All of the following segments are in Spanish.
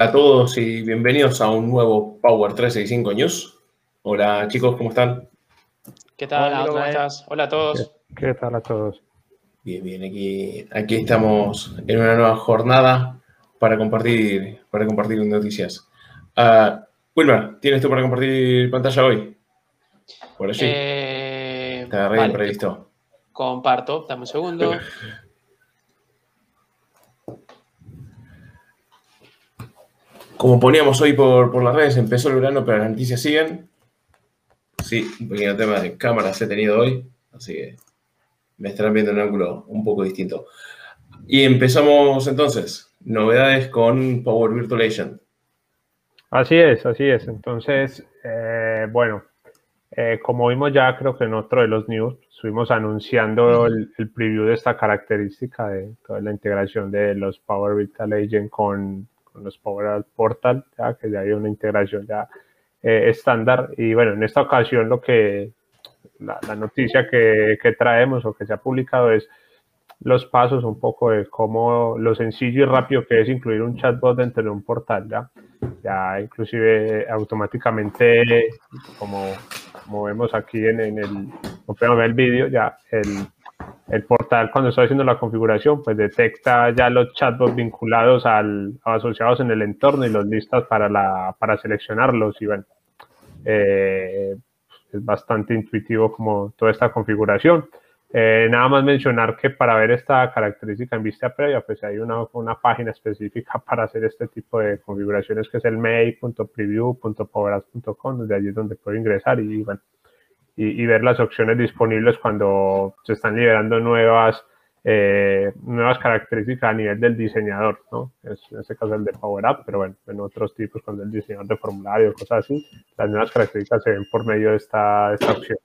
a todos y bienvenidos a un nuevo Power 365 News. Hola chicos, ¿cómo están? ¿Qué tal, Hola, ¿Cómo estás? Hola a todos. ¿Qué, tal a todos? Bien, bien, aquí, aquí estamos en una nueva jornada para compartir, para compartir noticias. Uh, Wilmer, ¿tienes tú para compartir pantalla hoy? Por allí. Eh, Te agarré vale, previsto. Comparto, dame un segundo. Como poníamos hoy por, las redes, empezó el verano, pero las noticias siguen. Sí, un pequeño tema de cámaras he tenido hoy, así que me estarán viendo en un ángulo un poco distinto. Y empezamos entonces, novedades con Power Virtual Agent. Así es, así es. Entonces, eh, bueno, eh, como vimos ya, creo que en otro de los news, estuvimos anunciando el, preview de esta característica de toda la integración de los Power Virtual Agent con, con los Power Portal, ya que ya hay una integración ya eh, estándar. Y bueno, en esta ocasión lo que la, noticia que, que, traemos o que se ha publicado es los pasos un poco de cómo lo sencillo y rápido que es incluir un chatbot dentro de un portal, ¿ya? Ya inclusive automáticamente, como, como vemos aquí en, en el, como el vídeo, ya el, el portal cuando está haciendo la configuración, pues detecta ya los chatbots vinculados al, asociados en el entorno y los listas para, la, para seleccionarlos. Y bueno, eh, es bastante intuitivo como toda esta configuración. Eh, nada más mencionar que para ver esta característica en vista previa, pues hay una, una página específica para hacer este tipo de configuraciones que es el mail.preview.powerapps.com, donde allí es donde puedo ingresar y bueno, y, ver las opciones disponibles cuando se están liberando nuevas, eh, nuevas características a nivel del diseñador, ¿no? Es, en este caso el de Power Up, pero bueno, en otros tipos, cuando el diseñador de formulario, cosas así, las nuevas características se ven por medio de esta, esta opción.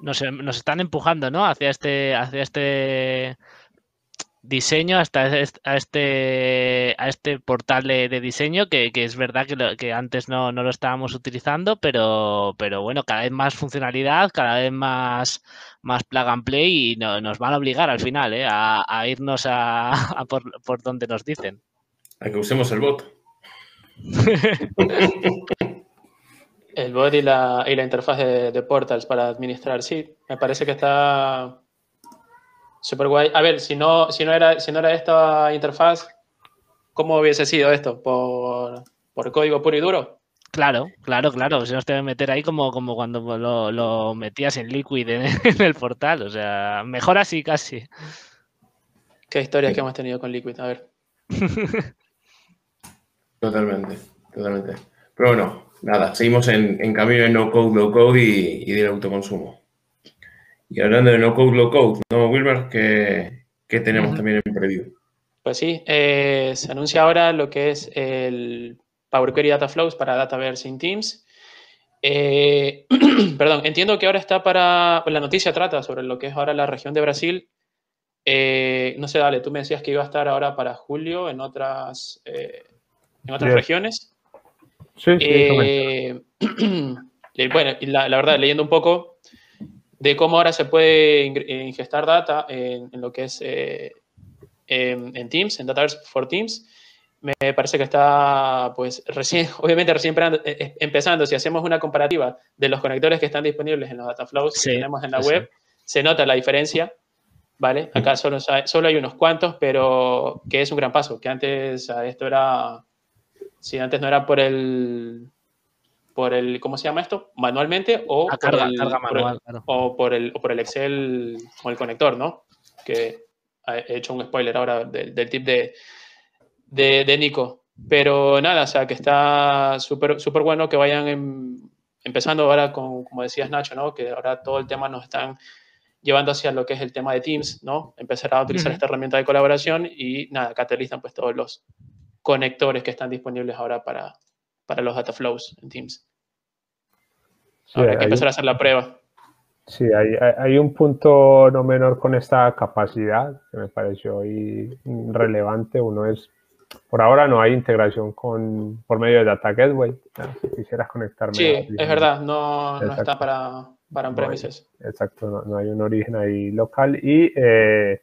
Nos, nos, están empujando, ¿no? Hacia este, hacia este diseño hasta a este, a este portal de, diseño que, es verdad que, que antes no, lo estábamos utilizando, pero, pero bueno, cada vez más funcionalidad, cada vez más, más plug and play y nos van a obligar al final ¿eh? a, irnos a, por, por, donde nos dicen. A que usemos el bot. el bot y la, y la interfaz de, de Portals para administrar, sí, me parece que está Super guay. A ver, si no, si no, era, si no era esta interfaz, ¿cómo hubiese sido esto? ¿Por, código puro y duro? Claro, claro, claro. Se nos debe meter ahí como, como cuando lo, metías en Liquid en, el portal. O sea, mejor así casi. Qué historias que hemos tenido con Liquid, a ver. Totalmente, totalmente. Pero bueno, nada, seguimos en, camino de no code, low code y, y del autoconsumo. Y hablando de no code, low code, ¿no, Wilmer? ¿Qué, tenemos también en preview? Pues sí, eh, se anuncia ahora lo que es el Power Query Data Flows para Dataverse in Teams. Eh, perdón, entiendo que ahora está para, pues la noticia trata sobre lo que es ahora la región de Brasil. Eh, no sé, dale, tú me decías que iba a estar ahora para julio en otras, en otras regiones. Sí, sí. bueno, y la, la, verdad, leyendo un poco, de cómo ahora se puede eh, ingestar data en, lo que es eh, en, Teams, en Dataverse for Teams. Me parece que está, pues, recién, obviamente recién eh, empezando. Si hacemos una comparativa de los conectores que están disponibles en los data flows que tenemos en la web, se nota la diferencia, ¿vale? Acá solo, solo hay unos cuantos, pero que es un gran paso, que antes esto era, si antes no era por el, por el, ¿cómo se llama esto? Manualmente o, por, el, o, por el, o por el Excel o el conector, ¿no? Que he hecho un spoiler ahora del, tip de, de, Nico. Pero nada, o sea, que está súper súper bueno que vayan empezando ahora con, como decías Nacho, ¿no? Que ahora todo el tema nos están llevando hacia lo que es el tema de Teams, ¿no? Empezar a utilizar esta herramienta de colaboración y nada, catalizan pues todos los conectores que están disponibles ahora para, para los data flows en Teams. Habrá que empezar a hacer la prueba. Sí, hay, hay, un punto no menor con esta capacidad que me pareció relevante. Uno es, por ahora no hay integración con, por medio de Data Gateway. Si quisieras conectarme. Sí, es verdad, no, no, está para, para on-premises. exacto, no, hay un origen ahí local. Y eh,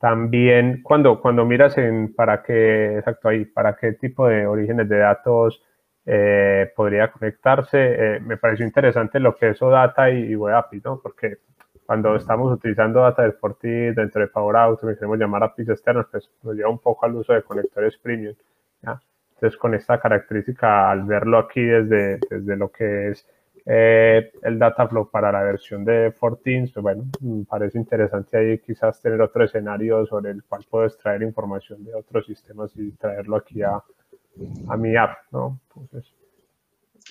también cuando, cuando miras en para qué, exacto ahí, para qué tipo de orígenes de datos eh, podría conectarse, eh, me pareció interesante lo que es OData y, y Web API, ¿no? Porque cuando estamos utilizando data del Forti dentro de Power Automate, queremos llamar APIs externos, pues nos lleva un poco al uso de conectores premium. ¿ya? Entonces, con esta característica, al verlo aquí desde, desde lo que es eh, el data flow para la versión de Fortins, pues bueno, me parece interesante ahí quizás tener otro escenario sobre el cual puedo extraer información de otros sistemas y traerlo aquí a, a mi app, ¿no? Entonces,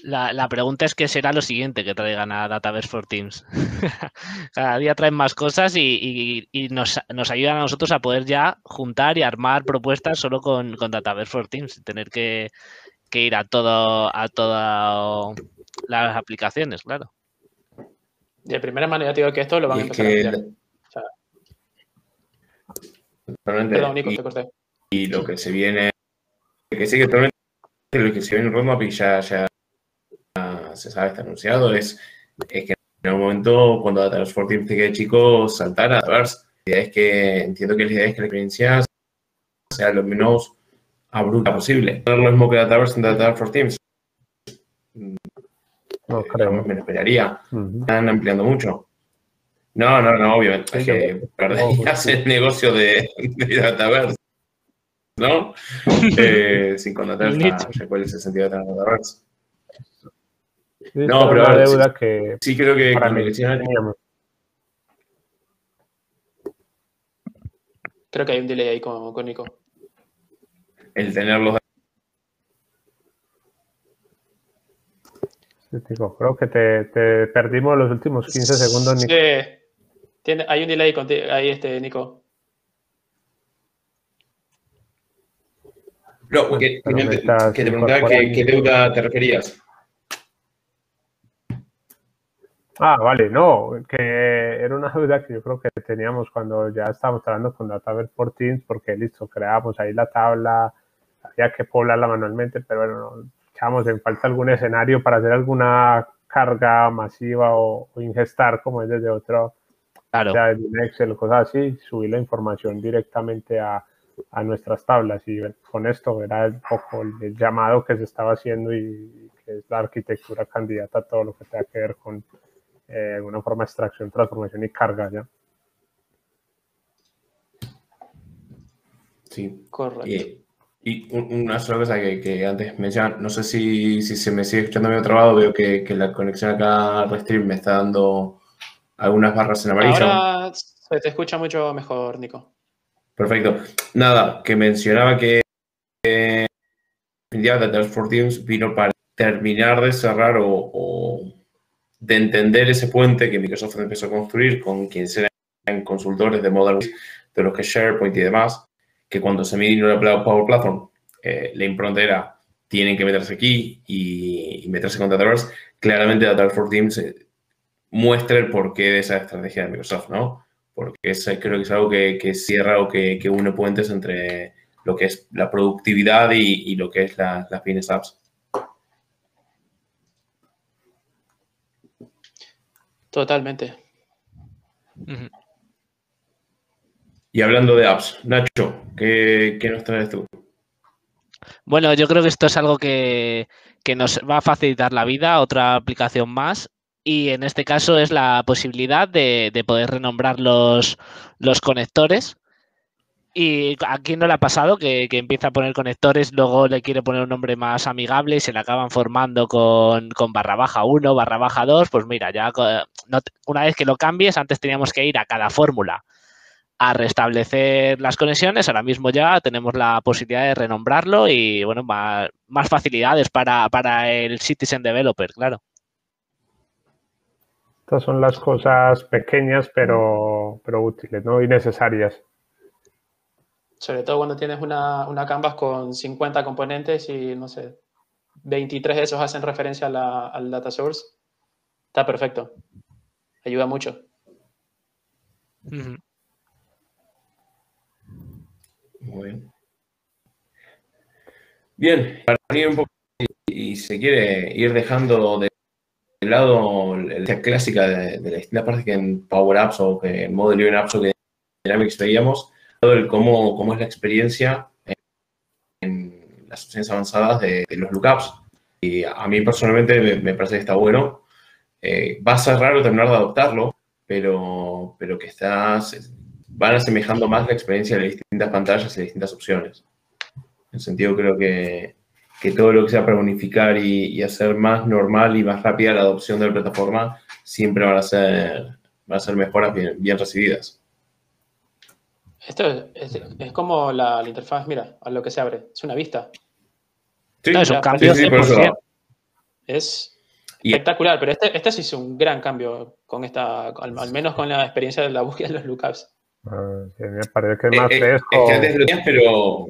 la, la, pregunta es qué será lo siguiente que traigan a Dataverse for Teams. Cada día traen más cosas y, y, y nos, nos, ayudan a nosotros a poder ya juntar y armar propuestas solo con, con Dataverse for Teams, tener que, que, ir a todo a todas las aplicaciones, claro. De primera manera te digo que esto lo van a empezar que, a hacer. O sea, Perdón, Nico, y, te corté. y lo que se viene, que sí que totalmente lo que se viene en roadmap y ya, ya se sabe, está anunciado, es, es que en algún momento, cuando Dataverse for Teams te quede chico, saltar a Dataverse. La idea es que, entiendo que la idea es que la experiencia sea lo menos abrupta posible. No es lo mismo que Dataverse en Dataverse for Teams. No creo. Me lo esperaría. Uh -huh. Están ampliando mucho. No, no, no, obviamente. Es que perderías el negocio de, de Dataverse. ¿No? eh, sin cuál es el sentido de. Sí, no, pero una deuda que sí creo que para con mí. Creo que hay un delay ahí con, con Nico. el tener los Sí, Tico, creo que te, te perdimos los últimos 15 segundos. Nico. Sí. Tiene, hay un delay conti- ahí, este, Nico. No, que, te preguntaba qué, deuda te referías. Ah, vale, no, que era una duda que yo creo que teníamos cuando ya estábamos trabajando con Dataverse por Teams, porque listo, creábamos ahí la tabla, había que poblarla manualmente, pero bueno, no, echábamos en falta algún escenario para hacer alguna carga masiva o, o ingestar, como es desde otro, Claro. o sea, desde un Excel o cosas así, subir la información directamente a, a nuestras tablas. Y con esto era un poco el, llamado que se estaba haciendo y que es la arquitectura candidata a todo lo que tenga que ver con eh, alguna forma de extracción, transformación y carga ya. Sí. Correcto. Y, y un- una sola cosa que, que antes mencionaba, no sé si, si se me sigue escuchando medio trabado, veo que, que la conexión acá a Restream me está dando algunas barras en amarillo. Ahora se te escucha mucho mejor, Nico. Perfecto. Nada, que mencionaba que eh, Dataverse for Teams vino para terminar de cerrar o, de entender ese puente que Microsoft empezó a construir con quienes eran consultores de Modern de los que SharePoint y demás, que cuando se vino la Power Platform, eh, la impronta era tienen que meterse aquí y, y meterse con Dataverse. Claramente Dataverse for Teams eh, muestra el porqué de esa estrategia de Microsoft, ¿no? Porque es, creo que es algo que, que cierra o que, que une puentes entre lo que es la productividad y, y lo que es la- las business apps. Totalmente. Y hablando de apps, Nacho, ¿qué, qué nos traes tú? Bueno, yo creo que esto es algo que, que nos va a facilitar la vida, otra aplicación más. Y en este caso es la posibilidad de, de poder renombrar los, los conectores. Y a quién no le ha pasado que, que empieza a poner conectores, luego le quiere poner un nombre más amigable y se le acaban formando con, con barra baja 1, barra baja 2. Pues mira, ya no una vez que lo cambies, antes teníamos que ir a cada fórmula a restablecer las conexiones. Ahora mismo ya tenemos la posibilidad de renombrarlo y bueno, más, más facilidades para, para el Citizen Developer, claro. Estas son las cosas pequeñas pero, pero útiles ¿no? y necesarias. Sobre todo cuando tienes una, una canvas con 50 componentes y, no sé, 23 de esos hacen referencia a la- al data source. Está perfecto. Ayuda mucho. Muy bien. Bien, para ir un poco y, y se quiere ir dejando de lado la clásica de, de la distintas partes que en Power Apps o que en Model Living Apps o que en Dynamics veíamos, el cómo, cómo es la experiencia en las opciones avanzadas de, los lookups. Y a mí personalmente me, parece que está bueno. Eh, va a ser raro terminar de adoptarlo, pero, pero que estás, van asemejando más la experiencia de distintas pantallas y distintas opciones. En sentido, creo que, que todo lo que sea para unificar y, hacer más normal y más rápida la adopción de la plataforma siempre van a ser, van a ser mejoras bien, recibidas. Esto es, como la, interfaz, mira, a lo que se abre, es una vista. Sí, es un cambio Es espectacular, pero este, este sí es un gran cambio con esta, al, menos con la experiencia de la búsqueda de los lookups. Ah, me parece que es más eh, eh, Es que antes lo tenías, pero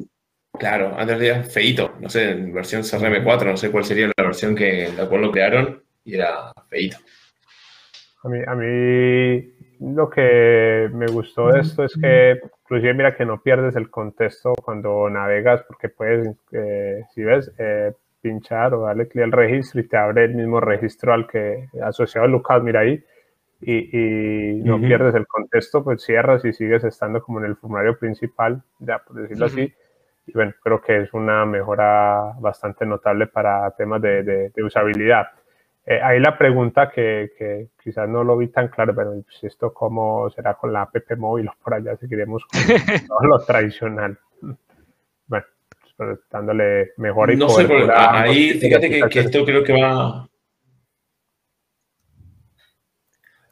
Claro, antes era feito, no sé, en versión CRM4, no sé cuál sería la versión que la cual lo crearon y era feito. A mí, a mí lo que me gustó de esto es que, inclusive mira que no pierdes el contexto cuando navegas porque puedes, eh, si ves, eh, pinchar o darle clic al registro y te abre el mismo registro al que asociado al lookout, mira ahí, y, no pierdes el contexto, pues cierras y sigues estando como en el formulario principal, ya por decirlo así y bueno, creo que es una mejora bastante notable para temas de, de, usabilidad. Eh, ahí la pregunta que, que, quizás no lo vi tan claro, pero pues esto cómo será con la app móvil o por allá seguiremos con lo tradicional. Bueno, pues, dándole mejor y No sé, ahí fíjate que, que, esto creo que va...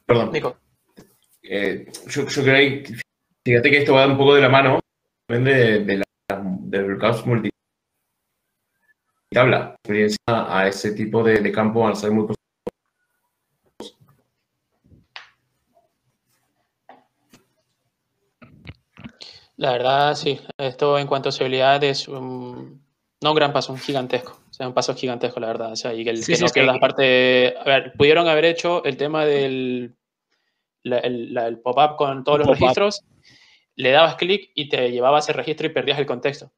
Perdón. Nico. Eh, yo, yo, creo que fíjate que esto va un poco de la mano de, de la del caos multitabla. Experiencia a ese tipo de, de campo al ser muy La verdad, sí. Esto en cuanto a seguridad es un, no un gran paso, un gigantesco. O sea, un paso gigantesco, la verdad. O sea, y el que no queda parte. A ver, pudieron haber hecho el tema del el, pop-up con todos los registros, le dabas clic y te llevabas el registro y perdías el contexto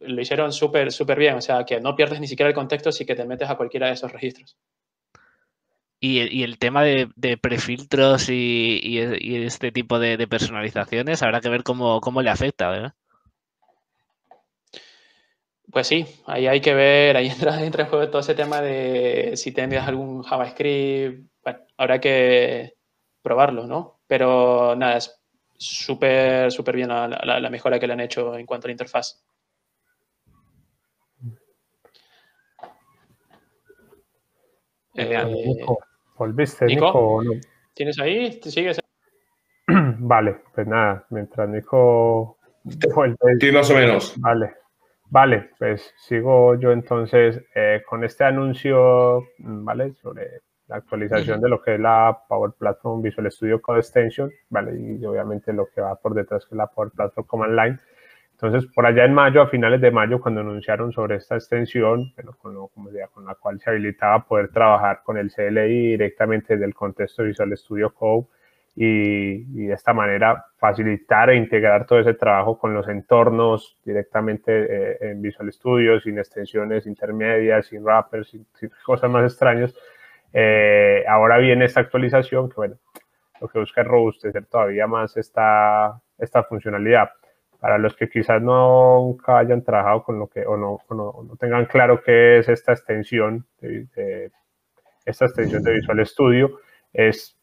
lo hicieron súper, súper bien. O sea, que no pierdes ni siquiera el contexto si que te metes a cualquiera de esos registros. Y, el tema de, prefiltros y, este tipo de, personalizaciones, habrá que ver cómo, le afecta, ¿verdad? Pues sí, ahí hay que ver, ahí entra, entra en juego todo ese tema de si tendrías algún JavaScript, bueno, habrá que probarlo, ¿no? Pero nada, es súper, súper bien la, mejora que le han hecho en cuanto a la interfaz. Eh, ¿Volviste, Nico? ¿Tienes ahí? ¿Te sigues? Vale, pues nada, mientras Nico vuelve. Sí, más o menos. Vale, vale, pues sigo yo entonces eh, con este anuncio, ¿vale? Sobre la actualización de lo que es la Power Platform Visual Studio Code Extension, ¿vale? Y obviamente lo que va por detrás que es la Power Platform Command Line. Entonces, por allá en mayo, a finales de mayo, cuando anunciaron sobre esta extensión, bueno, con, como decía, con la cual se habilitaba poder trabajar con el CLI directamente desde el contexto Visual Studio Code y, y, de esta manera facilitar e integrar todo ese trabajo con los entornos directamente eh, en Visual Studio, sin extensiones intermedias, sin wrappers, sin, cosas más extrañas. Eh, ahora viene esta actualización que, bueno, lo que busca es robustecer todavía más esta, esta funcionalidad para los que quizás nunca hayan trabajado con lo que o no, no, tengan claro qué es esta extensión de, esta extensión de Visual Studio es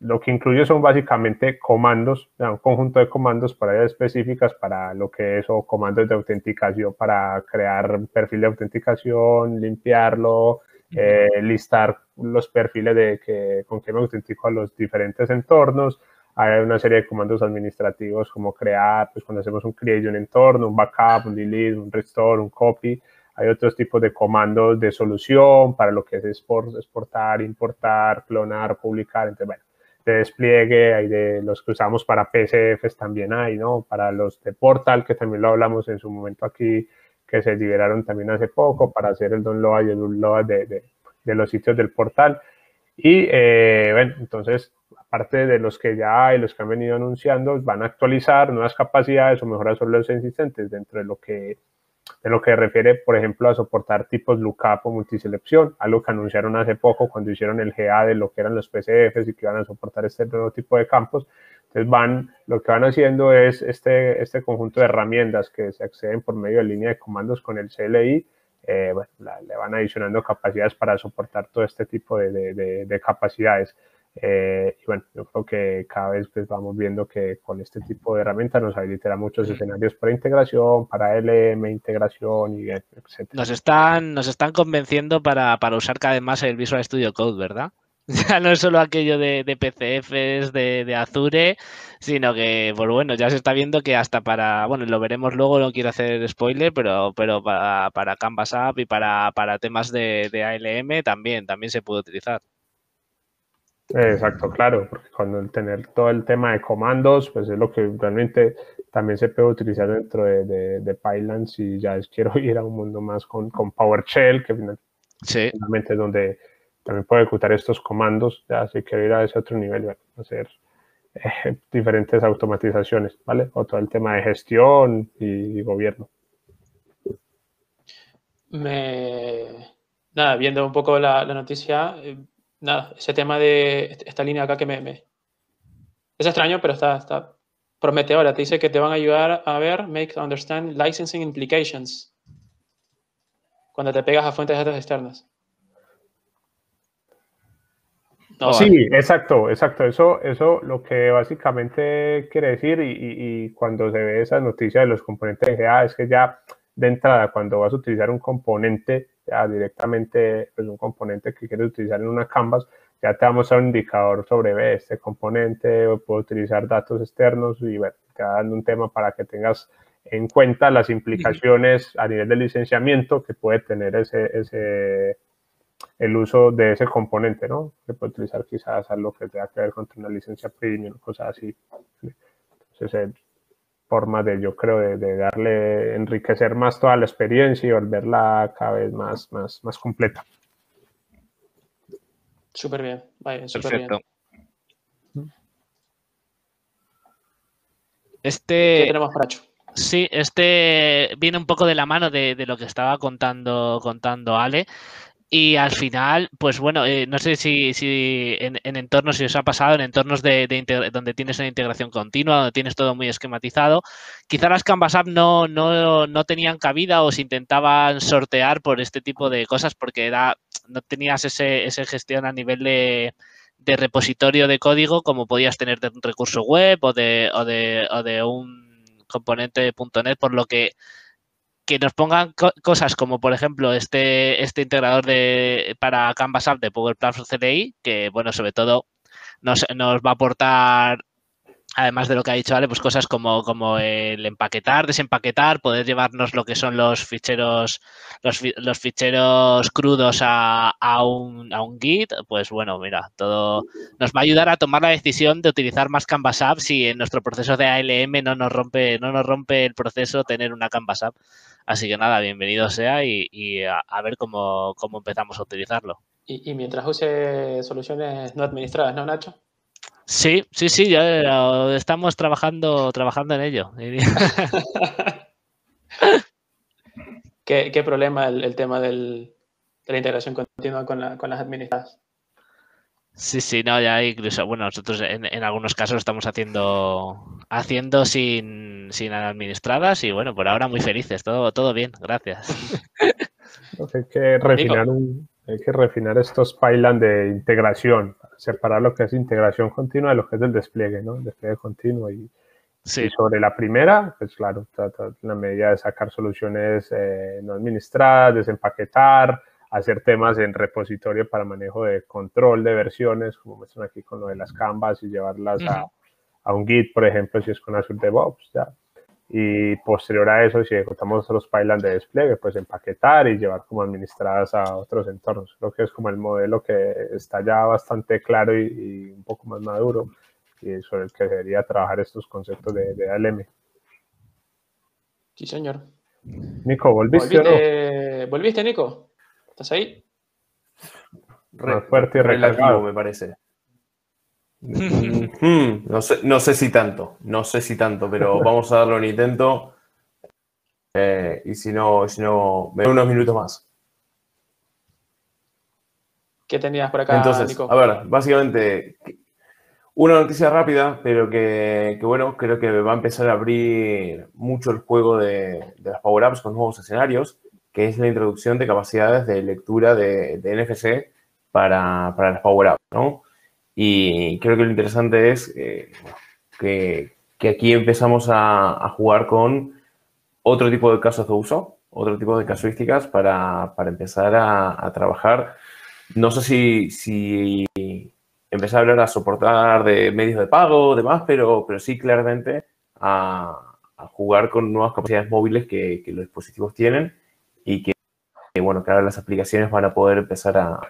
lo que incluye son básicamente comandos, un conjunto de comandos para áreas específicas para lo que es o comandos de autenticación para crear un perfil de autenticación, limpiarlo, eh, listar los perfiles de que, con que me autentico a los diferentes entornos, hay una serie de comandos administrativos como crear, pues cuando hacemos un create un entorno, un backup, un delete, un restore, un copy. Hay otros tipos de comandos de solución para lo que es exportar, importar, clonar, publicar. Entonces, bueno, de despliegue, hay de los que usamos para PCFs también hay, ¿no? Para los de Portal, que también lo hablamos en su momento aquí, que se liberaron también hace poco para hacer el download y el download de, de, de los sitios del portal. Y eh, bueno, entonces aparte de los que ya hay, los que han venido anunciando, van a actualizar nuevas capacidades o mejorar sobre los existentes dentro de lo que de lo que refiere, por ejemplo, a soportar tipos lookup o multiselección, algo que anunciaron hace poco cuando hicieron el GA de lo que eran los PCFs y que iban a soportar este nuevo tipo de campos. Entonces van, lo que van haciendo es este, este conjunto de herramientas que se acceden por medio de línea de comandos con el CLI, eh, le van adicionando capacidades para soportar todo este tipo de, de capacidades. Eh, y bueno, yo creo que cada vez pues, vamos viendo que con este tipo de herramientas nos habilitará muchos escenarios para integración, para LM, integración y etc. Nos están, nos están convenciendo para, para usar cada vez más el Visual Studio Code, ¿verdad? Ya no es solo aquello de, de PCFs, de, de, Azure, sino que, pues bueno, ya se está viendo que hasta para, bueno, lo veremos luego, no quiero hacer spoiler, pero, pero para, para Canvas App y para, para temas de, de ALM también, también se puede utilizar. Exacto, claro, porque cuando el tener todo el tema de comandos, pues es lo que realmente también se puede utilizar dentro de, de, de Pylons y ya es, quiero ir a un mundo más con, con PowerShell, que sí. finalmente es donde también puedo ejecutar estos comandos, ya si quiero ir a ese otro nivel, hacer eh, diferentes automatizaciones, ¿vale? O todo el tema de gestión y, y gobierno. Me... Nada, viendo un poco la, la noticia, eh, nada, ese tema de esta línea acá que me, me... es extraño, pero está, está prometedora. Te dice que te van a ayudar a ver, make understand licensing implications cuando te pegas a fuentes de datos externas. No, sí, vale. exacto, exacto. Eso, eso lo que básicamente quiere decir y, y, y, cuando se ve esa noticia de los componentes de GA es que ya de entrada cuando vas a utilizar un componente ya directamente pues un componente que quieres utilizar en una Canvas, ya te vamos a un indicador sobre este componente o puedo utilizar datos externos y bueno, te va dando un tema para que tengas en cuenta las implicaciones a nivel de licenciamiento que puede tener ese, ese el uso de ese componente, ¿no? Que puede utilizar quizás algo que tenga que ver con una licencia premium, cosas así. Entonces, forma de, yo creo, de, de, darle, enriquecer más toda la experiencia y volverla cada vez más, más, más completa. Súper bien, vaya, súper Perfecto. bien. Este... ¿Qué tenemos? Sí, este viene un poco de la mano de, de lo que estaba contando, contando Ale. Y al final, pues bueno, eh, no sé si, si en, en, entornos, si os ha pasado, en entornos de, de donde tienes una integración continua, donde tienes todo muy esquematizado, quizá las Canvas App no, no, no tenían cabida o se intentaban sortear por este tipo de cosas porque era, no tenías ese, ese gestión a nivel de, de repositorio de código como podías tener de un recurso web o de, o de, o de un componente .NET, por lo que que nos pongan co cosas como, por ejemplo, este, este integrador de, para Canvas App de Power Platform CDI, que, bueno, sobre todo nos, nos va a aportar además de lo que ha dicho Ale, pues cosas como, como el empaquetar, desempaquetar, poder llevarnos lo que son los ficheros, los, los ficheros crudos a, a, un, a, un, Git, pues bueno, mira, todo nos va a ayudar a tomar la decisión de utilizar más Canvas App si en nuestro proceso de ALM no nos rompe, no nos rompe el proceso tener una Canvas App. Así que nada, bienvenido sea y, y a, a, ver cómo, cómo empezamos a utilizarlo. Y, y mientras use soluciones no administradas, ¿no, Nacho? Sí, sí, sí, ya estamos trabajando, trabajando en ello. ¿Qué, ¿Qué, problema el, el tema del, de la integración continua con, la, con, las administradas? Sí, sí, no, ya incluso, bueno, nosotros en, en algunos casos estamos haciendo, haciendo sin, sin, administradas y bueno, por ahora muy felices, todo, todo bien, gracias. Hay que refinar un, hay que refinar estos pylons de integración, separar lo que es integración continua de lo que es el despliegue, ¿no? El despliegue continuo. Y, sí. y sobre la primera, pues claro, trata la medida de sacar soluciones eh, no administradas, desempaquetar, hacer temas en repositorio para manejo de control de versiones, como muestran aquí con lo de las canvas y llevarlas a, a, un Git, por ejemplo, si es con Azure DevOps, ya y posterior a eso, si ejecutamos los pylons de despliegue, pues empaquetar y llevar como administradas a otros entornos. Creo que es como el modelo que está ya bastante claro y, y un poco más maduro y sobre el que debería trabajar estos conceptos de, de ALM. Sí, señor. Nico, ¿volviste, ¿Volviste, no? ¿Volviste Nico? ¿Estás ahí? Más fuerte y recargado, me parece. Mm, no, sé, no sé si tanto, no sé si tanto, pero vamos a darle un intento. Eh, y si no, si no, me doy unos minutos más. ¿Qué tenías por acá, Entonces, Nico? a ver, básicamente, Una noticia rápida, pero que, bueno, creo que va a empezar a abrir mucho el juego de, las Power Apps con nuevos escenarios, que es la introducción de capacidades de lectura de, NFC para, las Power Apps, ¿no? Y creo que lo interesante es eh, que, aquí empezamos a, jugar con otro tipo de casos de uso, otro tipo de casuísticas para, empezar a, trabajar. No sé si, si empezar a hablar a soportar de medios de pago, demás, pero, pero sí claramente a, jugar con nuevas capacidades móviles que, los dispositivos tienen y que, bueno, que ahora las aplicaciones van a poder empezar a,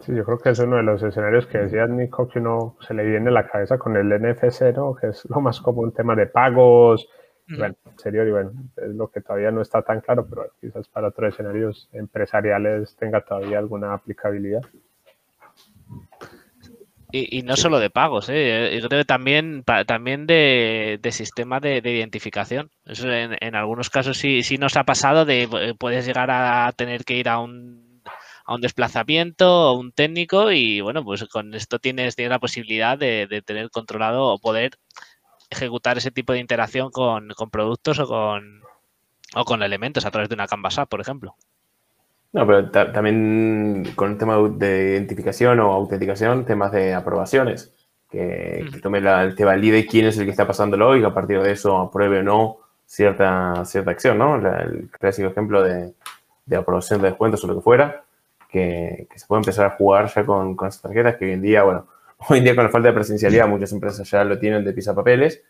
Sí, yo creo que es uno de los escenarios que decía Nico que uno se le viene a la cabeza con el NFC, ¿no? Que es lo más común, tema de pagos, bueno, en serio, y bueno, es lo que todavía no está tan claro, pero quizás para otros escenarios empresariales tenga todavía alguna aplicabilidad. Y, no solo de pagos, ¿eh? yo creo que también, también de, sistema de, identificación. Eso en, algunos casos sí, sí nos ha pasado de eh, puedes llegar a tener que ir a un, a un desplazamiento o un técnico y bueno, pues con esto tienes, tienes la posibilidad de, de tener controlado o poder ejecutar ese tipo de interacción con, productos o con, o con elementos a través de una Canvas App, por ejemplo. No, pero también con el tema de identificación o autenticación, temas de aprobaciones, que, tome la, te valide quién es el que está pasándolo y que a partir de eso apruebe o no cierta, cierta acción, ¿no? el clásico ejemplo de, aprobación de descuentos o lo que fuera, que, se puede empezar a jugar ya con, con esas tarjetas que hoy en día, bueno, Hoy en día con la falta de presencialidad muchas empresas ya lo tienen de papeles,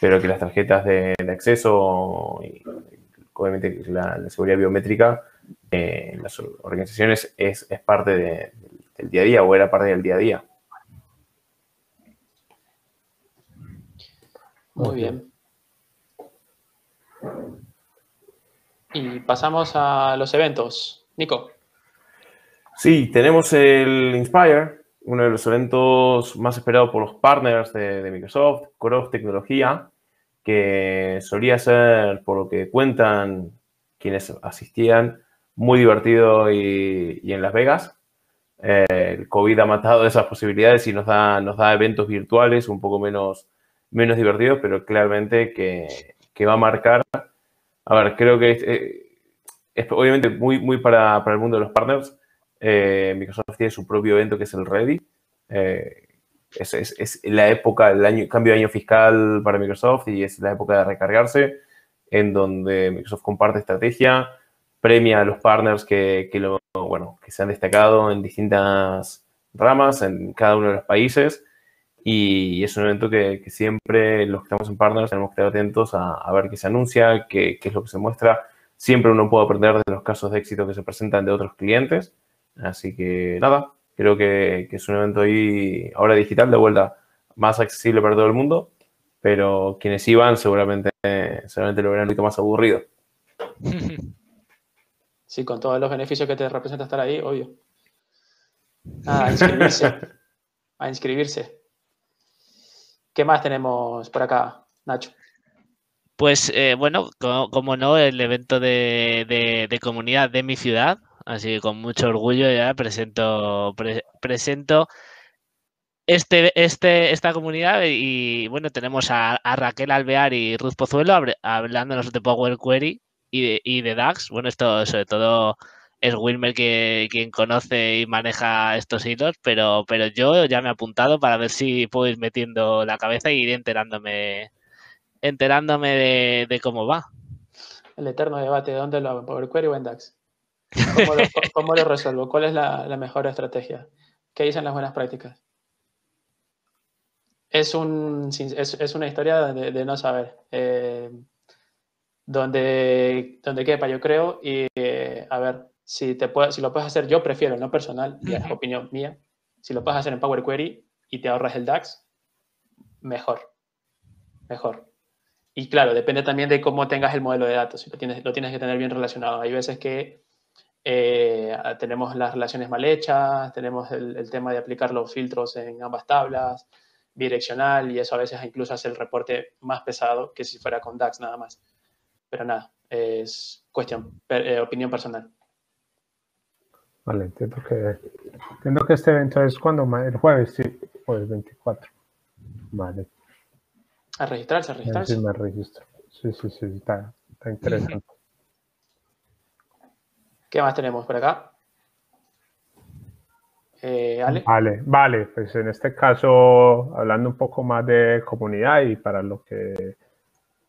pero que las tarjetas de, acceso y obviamente la, seguridad biométrica eh, en las organizaciones es, parte del día a día o era parte del día a día. Muy bien. Y pasamos a los eventos. Nico. Sí, tenemos el Inspire, uno de los eventos más esperados por los partners de, Microsoft, Cross Tecnología, que solía ser, por lo que cuentan quienes asistían, muy divertido y, en Las Vegas. Eh, el COVID ha matado esas posibilidades y nos da, nos da eventos virtuales un poco menos, menos divertidos, pero claramente que, va a marcar. A ver, creo que es, eh, obviamente muy, muy para, para el mundo de los partners, eh, Microsoft tiene su propio evento que es el Ready. Eh, es, la época, el año, cambio de año fiscal para Microsoft y es la época de recargarse, en donde Microsoft comparte estrategia, premia a los partners que, lo, bueno, que se han destacado en distintas ramas en cada uno de los países. Y es un evento que, siempre los que estamos en partners tenemos que atentos a, ver qué se anuncia, qué, qué, es lo que se muestra. Siempre uno puede aprender de los casos de éxito que se presentan de otros clientes. Así que nada, creo que, es un evento ahí ahora digital de vuelta más accesible para todo el mundo, pero quienes iban seguramente, seguramente lo verán un poquito más aburrido. Sí, con todos los beneficios que te representa estar ahí, obvio. a inscribirse. a inscribirse. ¿Qué más tenemos por acá, Nacho? Pues eh, bueno, como, no, el evento de, de comunidad de mi ciudad, Así que con mucho orgullo ya presento, presento este, este, esta comunidad y bueno, tenemos a, Raquel Alvear y Ruth Pozuelo hablándonos de Power Query y de, y de DAX. Bueno, esto sobre todo es Wilmer que, quien conoce y maneja estos hilos, pero, pero yo ya me he apuntado para ver si puedo ir metiendo la cabeza y ir enterándome, enterándome de, de cómo va. El eterno debate, ¿de dónde lo Power Query o en DAX? ¿Cómo lo, resuelvo? ¿Cuál es la, mejor estrategia? ¿Qué dicen las buenas prácticas? Es, un, es, una historia de, no saber. Eh, donde, donde quepa, yo creo. Y a ver, si, te puede, si lo puedes hacer, yo prefiero, no personal, y es opinión mía. Si lo puedes hacer en Power Query y te ahorras el DAX, mejor. Mejor. Y claro, depende también de cómo tengas el modelo de datos. Si lo tienes, lo tienes que tener bien relacionado. Hay veces que eh, tenemos las relaciones mal hechas, tenemos el, tema de aplicar los filtros en ambas tablas, bidireccional, y eso a veces incluso hace el reporte más pesado que si fuera con DAX nada más. Pero nada, es cuestión, eh, opinión personal. Vale, entiendo que, entiendo que este evento es cuando, el jueves, sí, jueves 24. Vale, A registrarse, a registrarse. si me registro. Sí, sí, sí, está, está interesante. ¿Qué más tenemos por acá? Eh, Ale. Vale, vale, pues en este caso, hablando un poco más de comunidad y para los que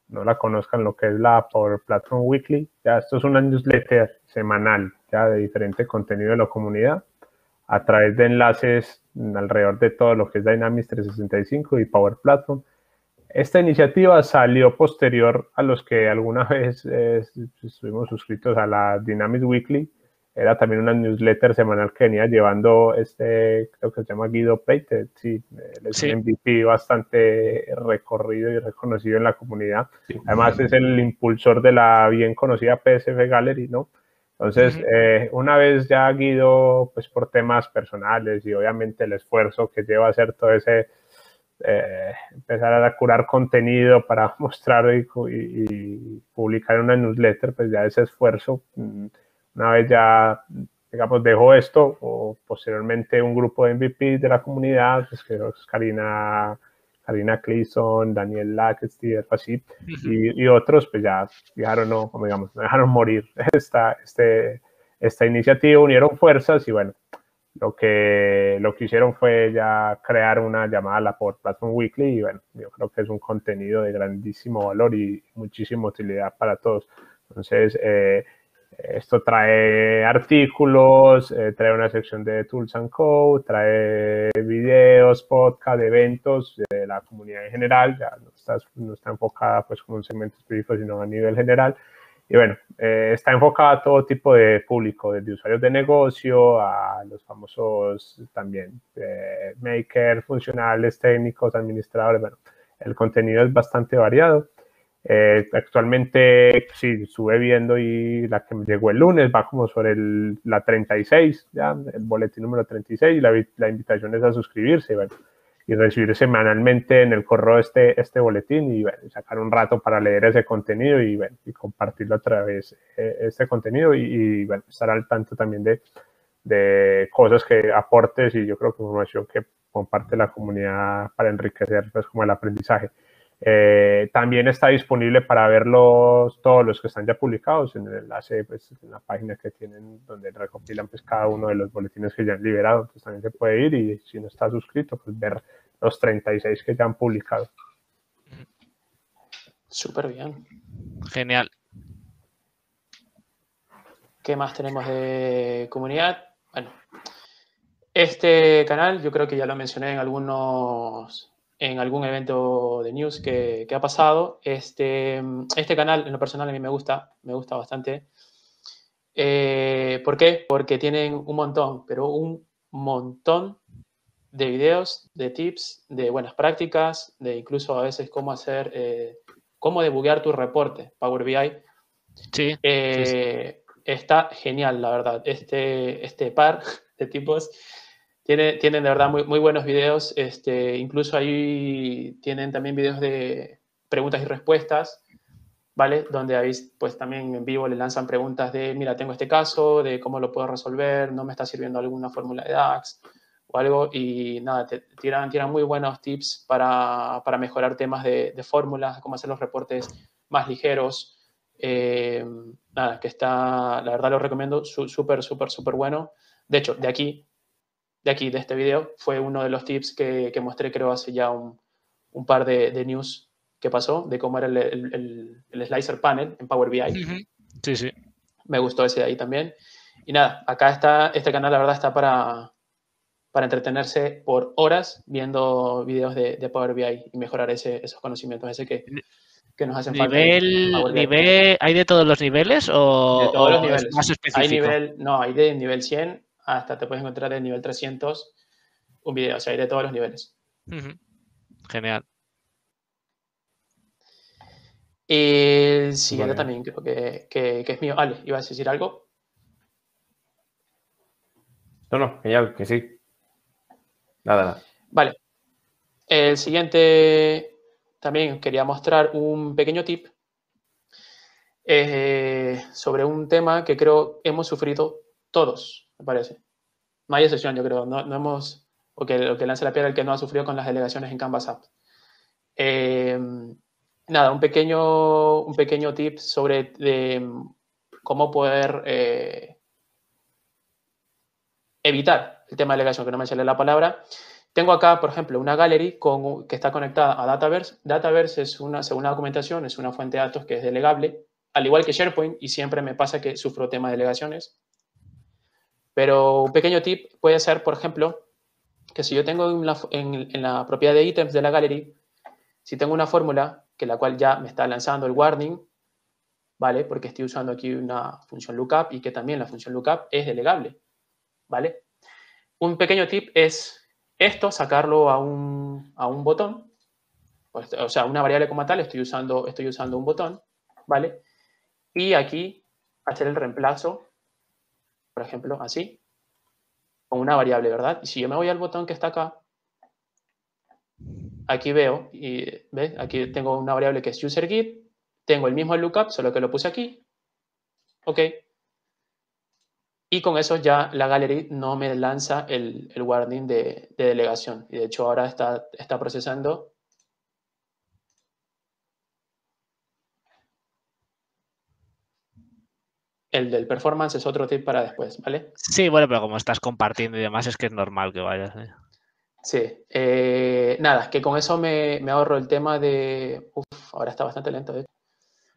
no la conozcan, lo que es la Power Platform Weekly, ya esto es una newsletter semanal, ya de diferente contenido de la comunidad, a través de enlaces alrededor de todo lo que es Dynamics 365 y Power Platform. Esta iniciativa salió posterior a los que alguna vez eh, estuvimos suscritos a la Dynamics Weekly, era también una newsletter semanal que venía llevando este, creo que se llama Guido Peitet, sí, él es Sí. un MVP bastante recorrido y reconocido en la comunidad. Sí. Además es el impulsor de la bien conocida PSF Gallery, ¿no? Entonces, Ujú. eh, una vez ya Guido, pues por temas personales y obviamente el esfuerzo que lleva a hacer todo ese, eh, empezar a curar contenido para mostrar y, y- y publicar una newsletter, pues ya ese esfuerzo, una vez ya, digamos, dejó esto, o posteriormente un grupo de MVP de la comunidad, pues que es Karina, Karina Cleason, Daniel Lackstein, así, y, y otros, pues ya dejaron, no, como digamos, no dejaron morir esta, este, esta iniciativa, unieron fuerzas y bueno, lo que, lo que hicieron fue ya crear una llamada a la Power Platform Weekly y bueno, yo creo que es un contenido de grandísimo valor y muchísima utilidad para todos. Entonces, eh, esto trae artículos, eh, trae una sección de Tools and Code, trae videos, podcast, eventos de la comunidad en general, ya no está, no está enfocada pues como un segmento específico, sino a nivel general. Y bueno, eh, está enfocada a todo tipo de público, desde usuarios de negocio a los famosos también eh, makers, funcionales, técnicos, administradores. Bueno, el contenido es bastante variado. Eh, actualmente, sí, estuve viendo y la que me llegó el lunes va como sobre el- la 36, ya, el boletín número 36, y la, la invitación es a suscribirse, bueno, y recibir semanalmente en el correo este, este boletín y bueno, sacar un rato para leer ese contenido y, bueno, y compartirlo a través eh, este contenido y, y, bueno, estar al tanto también de, de cosas que aportes y yo creo que información que comparte la comunidad para enriquecer pues como el aprendizaje. Eh, también está disponible para verlos todos los que están ya publicados en el enlace, pues, en la página que tienen donde recopilan pues, cada uno de los boletines que ya han liberado. Entonces también se puede ir y si no está suscrito, pues ver los 36 que ya han publicado. Súper bien. Genial. ¿Qué más tenemos de comunidad? Bueno, este canal yo creo que ya lo mencioné en algunos en algún evento de news que, que ha pasado. Este, este canal, en lo personal, a mí me gusta, me gusta bastante. Eh, ¿Por qué? Porque tienen un montón, pero un montón de videos, de tips, de buenas prácticas, de incluso a veces cómo hacer, eh, cómo debuguear tu reporte Power BI. Sí. Eh, Está genial, la verdad. Este, este par de tipos tiene, tienen de verdad muy, muy buenos videos. Este, incluso ahí tienen también videos de preguntas y respuestas, ¿vale? Donde ahí pues también en vivo le lanzan preguntas de, mira, tengo este caso, de cómo lo puedo resolver, no me está sirviendo alguna fórmula de DAX o algo. Y nada, te tiran, tiran muy buenos tips para, para mejorar temas de, de fórmulas, cómo hacer los reportes más ligeros. Eh, nada, que está, la verdad lo recomiendo, súper, súper, súper bueno. De hecho, de aquí, de aquí, de este video, fue uno de los tips que, que mostré, creo, hace ya un, un par de, de, news que pasó, de cómo era el, el, el, slicer panel en Power BI. Sí, sí. Me gustó ese de ahí también. Y nada, acá está, este canal, la verdad, está para, para entretenerse por horas viendo videos de, de Power BI y mejorar ese, esos conocimientos, ese que que nos hacen nivel, falta. Nivel, ¿Hay de todos los niveles o, de todos los niveles. más específico? Hay nivel, no, hay de nivel 100 hasta te puedes encontrar de nivel 300 un video, o sea, hay de todos los niveles. Uh -huh. Genial. El siguiente vale. también creo que, que, que, es mío. Ale, ¿ibas a decir algo? No, no, genial, que sí. Nada, nada. Vale. El siguiente también quería mostrar un pequeño tip eh, sobre un tema que creo hemos sufrido todos me parece. No hay excepción, yo creo. No, hemos, porque lo que lanza la piedra el que no ha sufrido con las delegaciones en Canvas App. Eh, nada, un pequeño, un pequeño tip sobre cómo poder eh, evitar el tema de delegación, que no me sale la palabra. Tengo acá, por ejemplo, una gallery que está conectada a Dataverse. Dataverse es una, según la documentación, es una fuente de datos que es delegable, al igual que SharePoint, y siempre me pasa que sufro tema de delegaciones. Pero un pequeño tip puede ser, por ejemplo, que si yo tengo en la, propiedad de ítems de la gallery, si tengo una fórmula que la cual ya me está lanzando el warning, ¿vale? Porque estoy usando aquí una función lookup y que también la función lookup es delegable, ¿vale? Un pequeño tip es esto, sacarlo a un, botón, pues, o sea, una variable como tal, estoy usando, estoy usando un botón, ¿vale? Y aquí hacer el reemplazo, por ejemplo, así, con una variable, ¿verdad? Y si yo me voy al botón que está acá, aquí veo, y ¿ves? Aquí tengo una variable que es userGit, tengo el mismo lookup, solo que lo puse aquí, ¿ok? Y con eso ya la gallery no me lanza el, warning de, delegación. Y de hecho ahora está, está procesando. El del performance es otro tip para después, ¿vale? Sí, bueno, pero como estás compartiendo y demás, es que es normal que vayas. ¿eh? Sí. Eh, nada, que con eso me, ahorro el tema de... Uf, ahora está bastante lento, de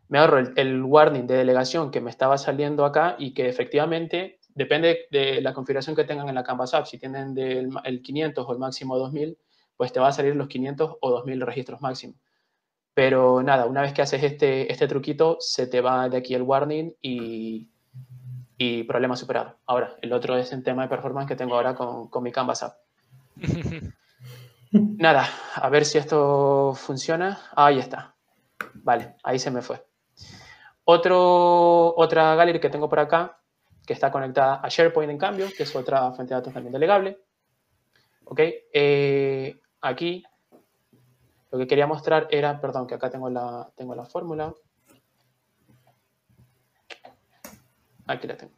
Me ahorro el, el warning de delegación que me estaba saliendo acá y que efectivamente depende de la configuración que tengan en la Canvas App. Si tienen del, el 500 o el máximo 2000, pues te va a salir los 500 o 2000 registros máximo. Pero nada, una vez que haces este, este truquito, se te va de aquí el warning y, y problema superado. Ahora, el otro es el tema de performance que tengo ahora con, con mi Canvas App. nada, a ver si esto funciona. ahí está. Vale, ahí se me fue. Otro, otra gallery que tengo por acá que está conectada a SharePoint en cambio, que es otra fuente de datos también delegable. ¿Ok? Eh, aquí lo que quería mostrar era, perdón, que acá tengo la, tengo la fórmula. Aquí la tengo.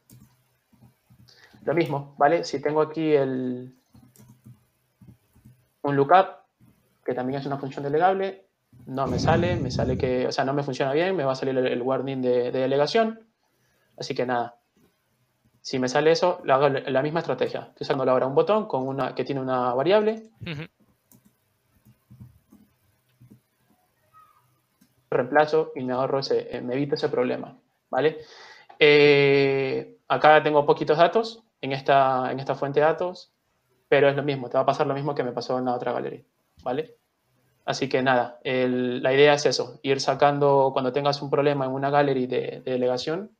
Lo mismo, ¿vale? Si tengo aquí el, un lookup, que también es una función delegable, no me sale, me sale que, o sea, no me funciona bien, me va a salir el, warning de, de delegación. Así que nada, si me sale eso, hago la misma estrategia. Estoy usando ahora un botón con una, que tiene una variable. Reemplazo y me ahorro ese, eh, me evito ese problema. ¿Vale? Eh, acá tengo poquitos datos en esta, en esta fuente de datos, pero es lo mismo, te va a pasar lo mismo que me pasó en la otra galería. ¿Vale? Así que nada, la idea es eso, ir sacando, cuando tengas un problema en una galería de delegación,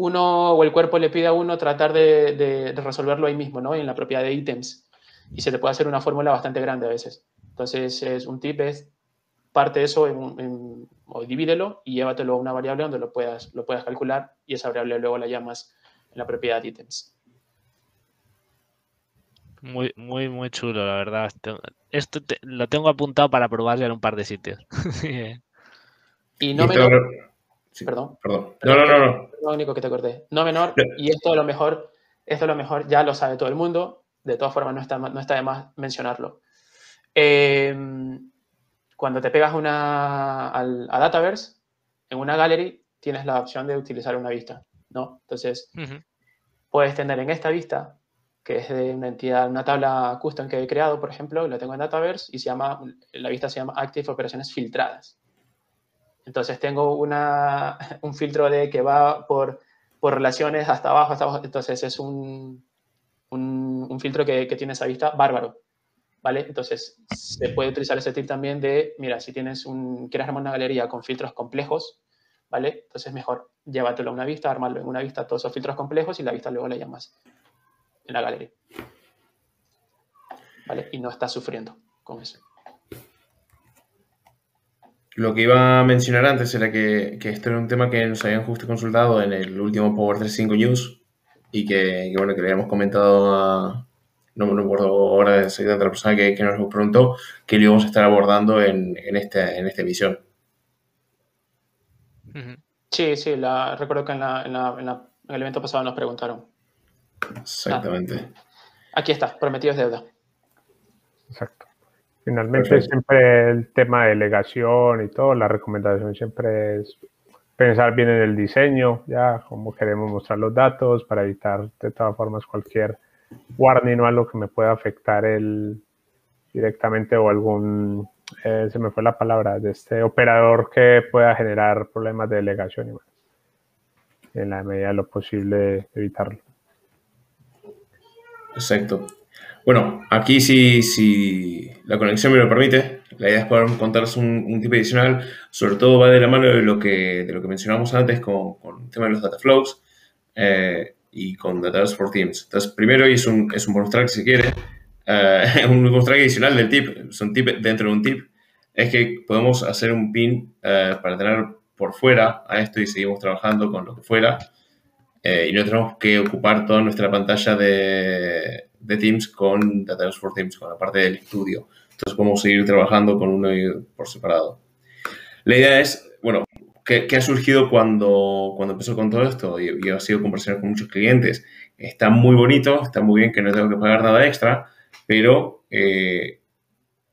uno o el cuerpo le pide a uno tratar de, resolverlo ahí mismo, ¿no? En la propiedad de ítems. Y se te puede hacer una fórmula bastante grande a veces. Entonces, es un tip es parte de eso o divídelo y llévatelo a una variable donde lo puedas, lo puedas calcular y esa variable luego la llamas en la propiedad ítems. Muy, muy, muy chulo, la verdad. Esto lo tengo apuntado para probar ya en un par de sitios. y no me... Perdón. Perdón. No, no, no, Lo único que te acordé. No menor, y esto a lo mejor, esto a lo mejor ya lo sabe todo el mundo, de todas formas no está, no está de más mencionarlo. Em, cuando te pegas una, a Dataverse, en una gallery tienes la opción de utilizar una vista, ¿no? Entonces, puedes tener en esta vista, que es de una entidad, una tabla custom que he creado, por ejemplo, la tengo en Dataverse y se llama, la vista se llama Active Operaciones Filtradas. Entonces tengo una, un filtro de que va por, por relaciones hasta abajo, hasta abajo. Entonces es un, un, filtro que, que, tiene esa vista bárbaro. ¿Vale? Entonces se puede utilizar ese tip también de, mira, si tienes un, quieres armar una galería con filtros complejos, ¿vale? Entonces mejor llévatelo a una vista, armarlo en una vista, todos esos filtros complejos y la vista luego la llamas en la galería. ¿Vale? Y no estás sufriendo con eso. Lo que iba a mencionar antes era que, que, esto era un tema que nos habían justo consultado en el último Power 35 News y que, bueno, que le habíamos comentado a, no me acuerdo ahora de la persona que, que, nos preguntó, que lo íbamos a estar abordando en, en, este, en esta emisión. Sí, sí, la, recuerdo que en la, en, la, En el evento pasado nos preguntaron. Exactamente. Ah, aquí está, prometidos deuda. Exacto. Finalmente siempre el tema de delegación y todo, la recomendación siempre es pensar bien en el diseño, ya cómo queremos mostrar los datos para evitar de todas formas cualquier warning o algo que me pueda afectar el directamente o algún, eh, se me fue la palabra, de este operador que pueda generar problemas de delegación y más. En la medida de lo posible evitarlo. Exacto. Bueno, aquí si, si la conexión me lo permite, la idea es poder contarles un, un tip adicional, sobre todo va de la mano de lo que, de lo que mencionamos antes con, con el tema de los data flows eh, y con Dataverse for Teams. Entonces, primero, es un, es un bonus track si quiere, eh, un bonus track adicional del tip, es un tip dentro de un tip, es que podemos hacer un pin eh, para tener por fuera a esto y seguimos trabajando con lo que fuera y no tenemos que ocupar toda nuestra pantalla de, de Teams con Dataverse for Teams, con la parte del estudio. Entonces podemos seguir trabajando con uno por separado. La idea es, bueno, ¿qué, ha surgido cuando, cuando empezó con todo esto? Y, y ha sido conversaciones con muchos clientes. Está muy bonito, está muy bien que no tengo que pagar nada extra, pero eh,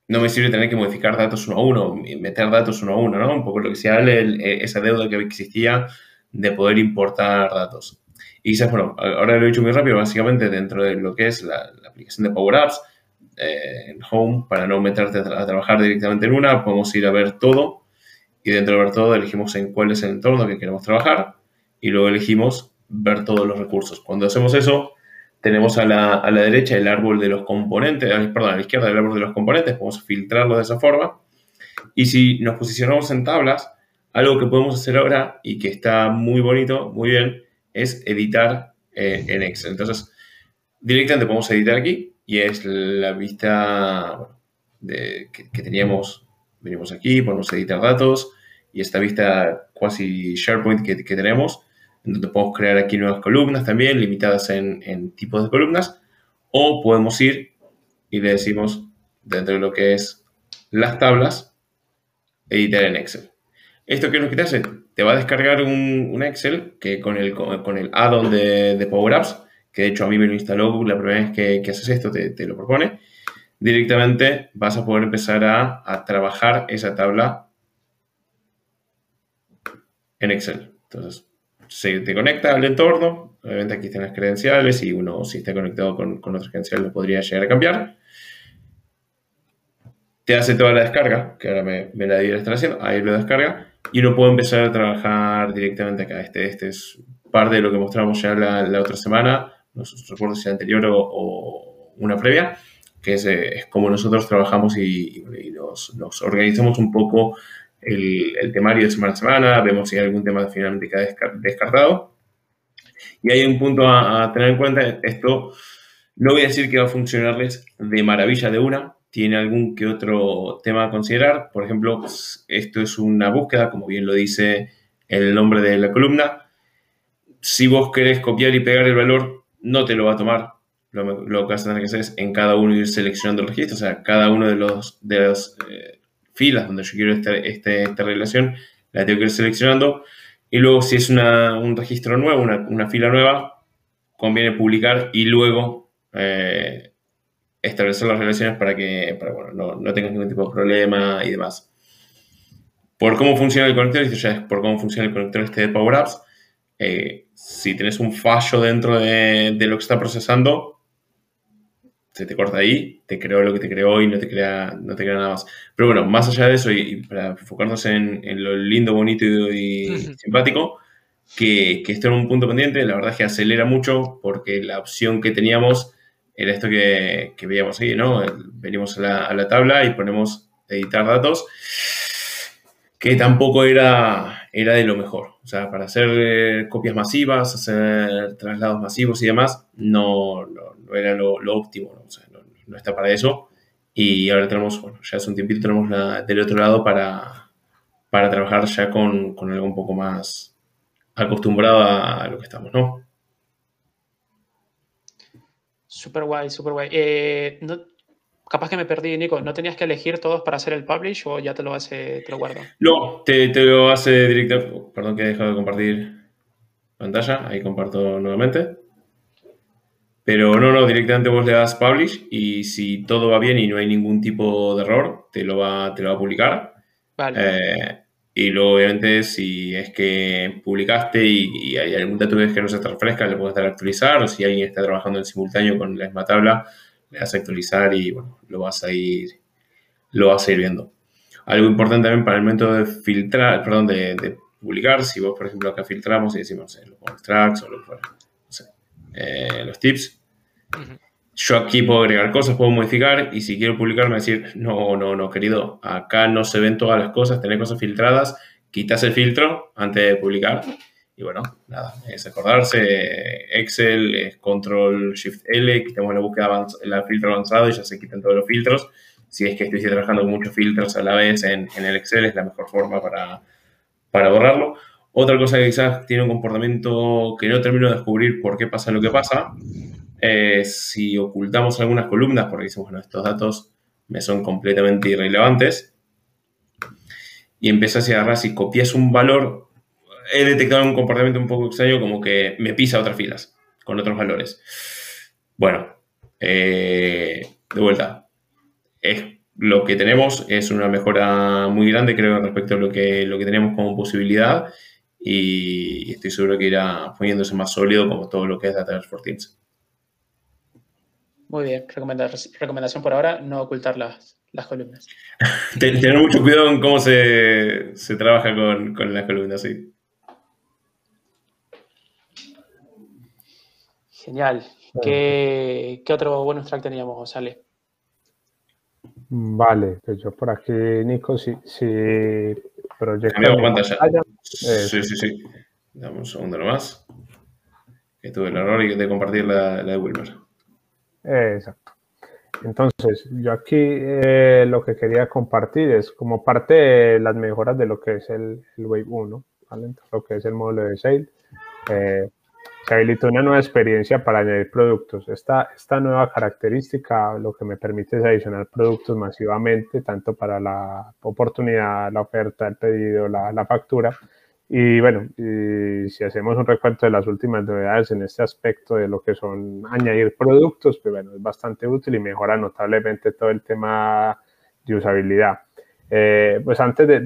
no me sirve tener que modificar datos uno a uno, meter datos uno a uno, ¿no? Un poco lo que se habla, esa deuda que existía de poder importar datos. Y quizás, bueno, ahora lo he dicho muy rápido, básicamente dentro de lo que es la, aplicación de Power Apps, eh, en Home, para no meterte a, trabajar directamente en una, podemos ir a ver todo y dentro de ver todo elegimos en cuál es el entorno que queremos trabajar y luego elegimos ver todos los recursos. Cuando hacemos eso, tenemos a la, a la derecha el árbol de los componentes, perdón, a la izquierda el árbol de los componentes, podemos filtrarlo de esa forma. Y si nos posicionamos en tablas, algo que podemos hacer ahora y que está muy bonito, muy bien, es editar eh, en Excel. Entonces, directamente podemos editar aquí y es la vista de, que, teníamos. Venimos aquí, podemos editar datos y esta vista cuasi SharePoint que, tenemos, donde podemos crear aquí nuevas columnas también, limitadas en, en tipos de columnas, o podemos ir y le decimos dentro de lo que es las tablas, editar en Excel. ¿Esto qué es lo que te? Te va a descargar un, Excel que con el, con, el add-on de, Power Apps, que de hecho a mí me lo instaló la primera vez que, haces esto, te, lo propone. Directamente vas a poder empezar a, trabajar esa tabla en Excel. Entonces, se te conecta al entorno, obviamente aquí están las credenciales y uno si está conectado con, con otras credenciales lo podría llegar a cambiar te hace toda la descarga, que ahora me, me la estar haciendo, ahí lo descarga, y uno puede empezar a trabajar directamente acá. Este, este es parte de lo que mostramos ya la, otra semana, no recuerdo si anterior o, una previa, que es, eh, como nosotros trabajamos y, nos, organizamos un poco el, el, temario de semana a semana, vemos si hay algún tema finalmente que ha descartado. Y hay un punto a, tener en cuenta, esto no voy a decir que va a funcionarles de maravilla de una, tiene algún que otro tema a considerar. Por ejemplo, esto es una búsqueda, como bien lo dice el nombre de la columna. Si vos querés copiar y pegar el valor, no te lo va a tomar. Lo, que vas a tener que hacer es en cada uno ir seleccionando el registro, o sea, cada uno de los de las eh, filas donde yo quiero este, esta relación, la tengo que ir seleccionando. Y luego, si es un registro nuevo, una, fila nueva, conviene publicar y luego eh, establecer las relaciones para que bueno, no, no, tengas ningún tipo de problema y demás. Por cómo funciona el conector, esto ya es por cómo funciona el conector este de Power Apps. Eh, si tienes un fallo dentro de, de, lo que está procesando, se te corta ahí, te creó lo que te creó y no te crea, no te crea nada más. Pero bueno, más allá de eso y, para enfocarnos en, en, lo lindo, bonito y, simpático, que, que esto era un punto pendiente, la verdad es que acelera mucho porque la opción que teníamos era esto que, veíamos ahí, ¿no? Venimos a la, tabla y ponemos editar datos, que tampoco era, era de lo mejor. O sea, para hacer eh, copias masivas, hacer traslados masivos y demás, no, no, era lo, óptimo, ¿no? O sea, no, está para eso. Y ahora tenemos, bueno, ya hace un tiempito tenemos la, del otro lado para, para trabajar ya con, con algo un poco más acostumbrado a lo que estamos, ¿no? Súper guay, súper guay. Eh, capaz que me perdí, Nico. ¿No tenías que elegir todos para hacer el publish o ya te lo hace, te lo guarda? No, te, lo hace directo. Perdón que he dejado de compartir. pantalla, ahí comparto nuevamente. Pero no, no, directamente vos le das publish y si todo va bien y no hay ningún tipo de error, te lo va, te lo va a publicar. Vale. Eh, y luego, obviamente, si es que publicaste y, hay algún dato que no se te refresca, le puedes dar a actualizar. O si alguien está trabajando en simultáneo con la misma tabla, le das a actualizar y bueno, lo vas a ir, lo vas a ir viendo. Algo importante también para el momento de filtrar, perdón, de, publicar, si vos, por ejemplo, acá filtramos y decimos los tracks o los, no sé, eh, los tips, yo aquí puedo agregar cosas, puedo modificar y si quiero publicar me decir, no, no, no, querido, acá no se ven todas las cosas, tenés cosas filtradas, quitas el filtro antes de publicar. Y bueno, nada, es acordarse, Excel, es Control Shift L, quitamos la búsqueda el filtro avanzado y ya se quitan todos los filtros. Si es que estoy trabajando con muchos filtros a la vez en, en el Excel, es la mejor forma para, para borrarlo. Otra cosa que quizás tiene un comportamiento que no termino de descubrir por qué pasa lo que pasa, eh, si ocultamos algunas columnas, porque decimos, bueno, estos datos me son completamente irrelevantes, y empiezas a agarrar, si copias un valor, he detectado un comportamiento un poco extraño, como que me pisa otras filas con otros valores. Bueno, eh, de vuelta, es, lo que tenemos es una mejora muy grande, creo, respecto a lo que, lo que tenemos como posibilidad y estoy seguro que irá poniéndose más sólido como todo lo que es Data for Teams. Muy bien, recomendación por ahora, no ocultar las, columnas. Tener mucho cuidado en cómo se, trabaja con, las columnas, sí. Genial. ¿Qué, otro bonus track teníamos, Sale? Vale, pues yo por aquí, Nico, si, si proyecto. pantalla. sí, sí, sí. Dame un segundo nomás. Que tuve el error de compartir la, la de Wilmer exacto. Entonces, yo aquí eh, lo que quería compartir es como parte de las mejoras de lo que es el, Wave 1, ¿vale? lo que es el módulo de Sale. Eh, se habilitó una nueva experiencia para añadir productos. Esta, esta nueva característica lo que me permite es adicionar productos masivamente, tanto para la oportunidad, la oferta, el pedido, la, la factura, y bueno, si hacemos un recuento de las últimas novedades en este aspecto de lo que son añadir productos, pues bueno, es bastante útil y mejora notablemente todo el tema de usabilidad. Eh, pues antes de,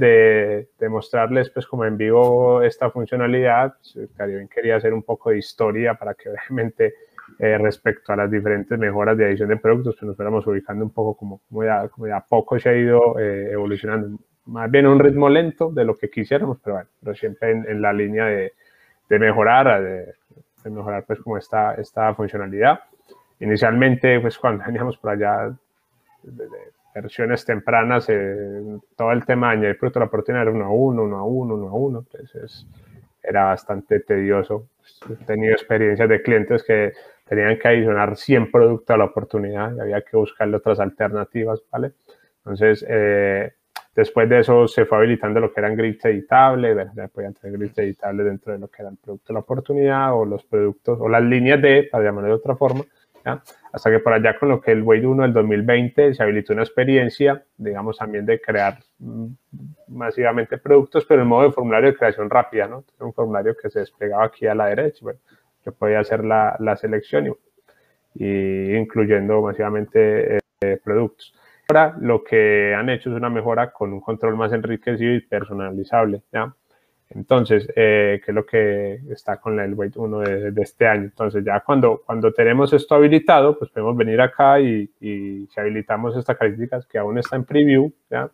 de, mostrarles pues como en vivo esta funcionalidad, pues, quería hacer un poco de historia para que obviamente eh, respecto a las diferentes mejoras de adición de productos, pues nos fuéramos ubicando un poco como, ya, como a poco se ha ido eh, evolucionando más bien un ritmo lento de lo que quisiéramos, pero bueno, pero siempre en, la línea de, de mejorar, de, mejorar pues como esta, esta funcionalidad. Inicialmente, pues cuando veníamos por allá de, versiones tempranas, eh, todo el tema de añadir producto a la oportunidad era uno a uno, uno a uno, uno a uno, entonces era bastante tedioso. He tenido experiencias de clientes que tenían que adicionar 100 productos a la oportunidad y había que buscarle otras alternativas, ¿vale? Entonces, eh, Después de eso se fue habilitando lo que eran grids editables, ya podían tener grids editables dentro de lo que era el producto de la oportunidad o los productos o las líneas de, para llamarlo de otra forma, hasta que por allá con lo que el Wade 1 del 2020 se habilitó una experiencia, digamos también de crear mm, masivamente productos, pero en modo de formulario de creación rápida, ¿no? un formulario que se desplegaba aquí a la derecha, bueno, yo podía hacer la, la selección y, incluyendo masivamente eh, productos. Ahora lo que han hecho es una mejora con un control más enriquecido y personalizable, ¿ya? Entonces, eh, que es lo que está con el Weight 1 de, este año. Entonces, ya cuando, cuando tenemos esto habilitado, pues podemos venir acá y, y si habilitamos estas características que aún está en preview, ¿ya?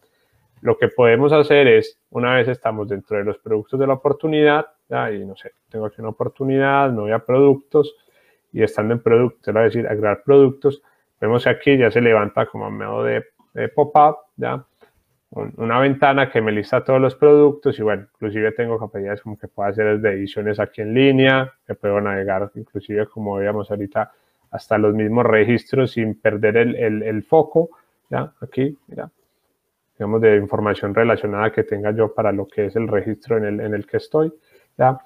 lo que podemos hacer es, una vez estamos dentro de los productos de la oportunidad, ¿ya? y no sé, tengo aquí una oportunidad, no voy a productos, y estando en productos, a decir agregar productos, Vemos que aquí ya se levanta como modo de, pop-up, ¿ya? Una ventana que me lista todos los productos y bueno, inclusive tengo capacidades como que puedo hacer desde ediciones aquí en línea, que puedo navegar inclusive como veíamos ahorita hasta los mismos registros sin perder el, el, foco, ¿ya? Aquí, mira, digamos de información relacionada que tenga yo para lo que es el registro en el, en el que estoy, ¿ya?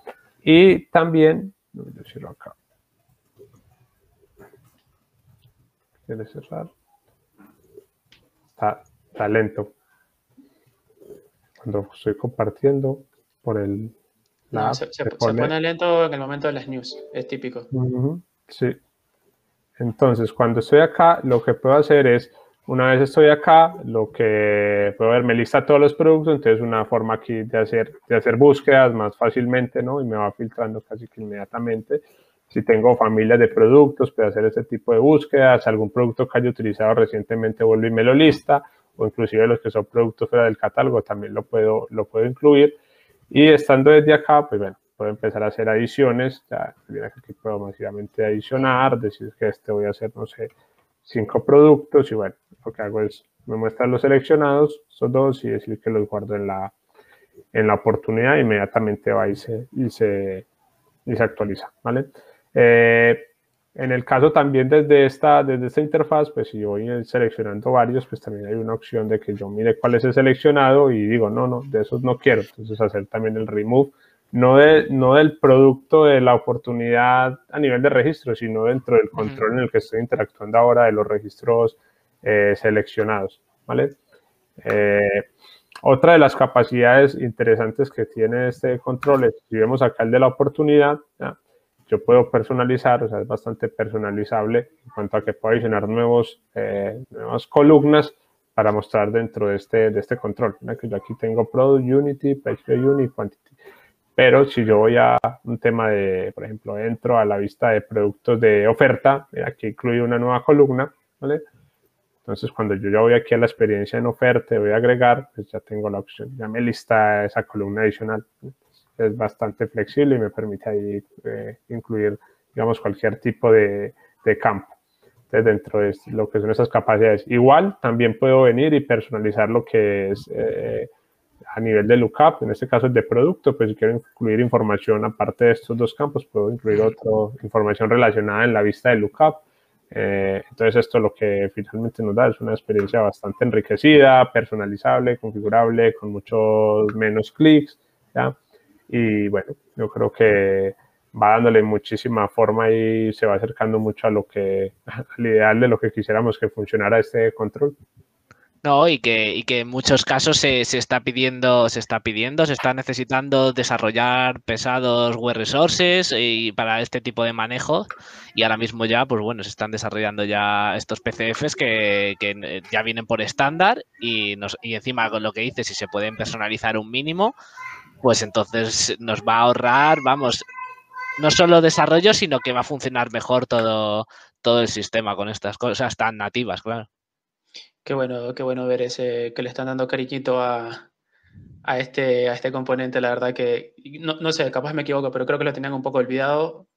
Y también, voy a decirlo acá, de cerrar. Está, lento. Cuando estoy compartiendo por el No, se, pone... lento en el momento de las news, es típico. Sí. Entonces, cuando estoy acá, lo que puedo hacer es, una vez estoy acá, lo que puedo ver, me lista todos los productos, entonces una forma aquí de hacer, de hacer búsquedas más fácilmente, ¿no? Y me va filtrando casi que inmediatamente. Si tengo familias de productos, puedo hacer ese tipo de búsquedas. Algún producto que haya utilizado recientemente, vuelvo y me lo lista. O inclusive los que son productos fuera del catálogo, también lo puedo, lo puedo incluir. Y estando desde acá, pues bueno, puedo empezar a hacer adiciones. Ya, aquí puedo masivamente adicionar, decir que este voy a hacer, no sé, cinco productos. Y bueno, lo que hago es, me muestran los seleccionados, son dos, y decir que los guardo en la, en la oportunidad. Inmediatamente va y se, y se, y se actualiza, ¿vale? Eh, en el caso también desde esta, desde esta interfaz, pues si voy seleccionando varios, pues también hay una opción de que yo mire cuál es el seleccionado y digo, no, no, de esos no quiero. Entonces hacer también el remove, no, de, no del producto de la oportunidad a nivel de registro, sino dentro del control en el que estoy interactuando ahora de los registros eh, seleccionados, ¿vale? Eh, otra de las capacidades interesantes que tiene este control es, si vemos acá el de la oportunidad, yo puedo personalizar, o sea, es bastante personalizable en cuanto a que puedo adicionar nuevos, eh, nuevas columnas para mostrar dentro de este, de este control. Que yo aquí tengo Product Unity, Page Unity, Quantity. Pero si yo voy a un tema de, por ejemplo, entro a la vista de productos de oferta, aquí incluye una nueva columna, ¿vale? Entonces, cuando yo ya voy aquí a la experiencia en oferta, voy a agregar, pues ya tengo la opción, ya me lista esa columna adicional es bastante flexible y me permite ahí eh, incluir, digamos, cualquier tipo de, de campo. Entonces, dentro de lo que son esas capacidades. Igual, también puedo venir y personalizar lo que es eh, a nivel de lookup, en este caso es de producto, pues si quiero incluir información aparte de estos dos campos, puedo incluir otra información relacionada en la vista de lookup. Eh, entonces esto lo que finalmente nos da es una experiencia bastante enriquecida, personalizable, configurable, con muchos menos clics, ¿ya? Y bueno, yo creo que va dándole muchísima forma y se va acercando mucho a lo que, al ideal de lo que quisiéramos que funcionara este control. No, y que, y que en muchos casos se, se, está pidiendo, se está pidiendo, se está necesitando desarrollar pesados web resources y para este tipo de manejo. Y ahora mismo ya, pues bueno, se están desarrollando ya estos PCFs que, que ya vienen por estándar y, nos, y encima con lo que dice, si se pueden personalizar un mínimo, pues entonces nos va a ahorrar, vamos, no solo desarrollo, sino que va a funcionar mejor todo, todo el sistema con estas cosas tan nativas, claro. Qué bueno, qué bueno ver ese que le están dando cariñito a, a este, a este componente. La verdad que, no, no, sé, capaz me equivoco, pero creo que lo tenían un poco olvidado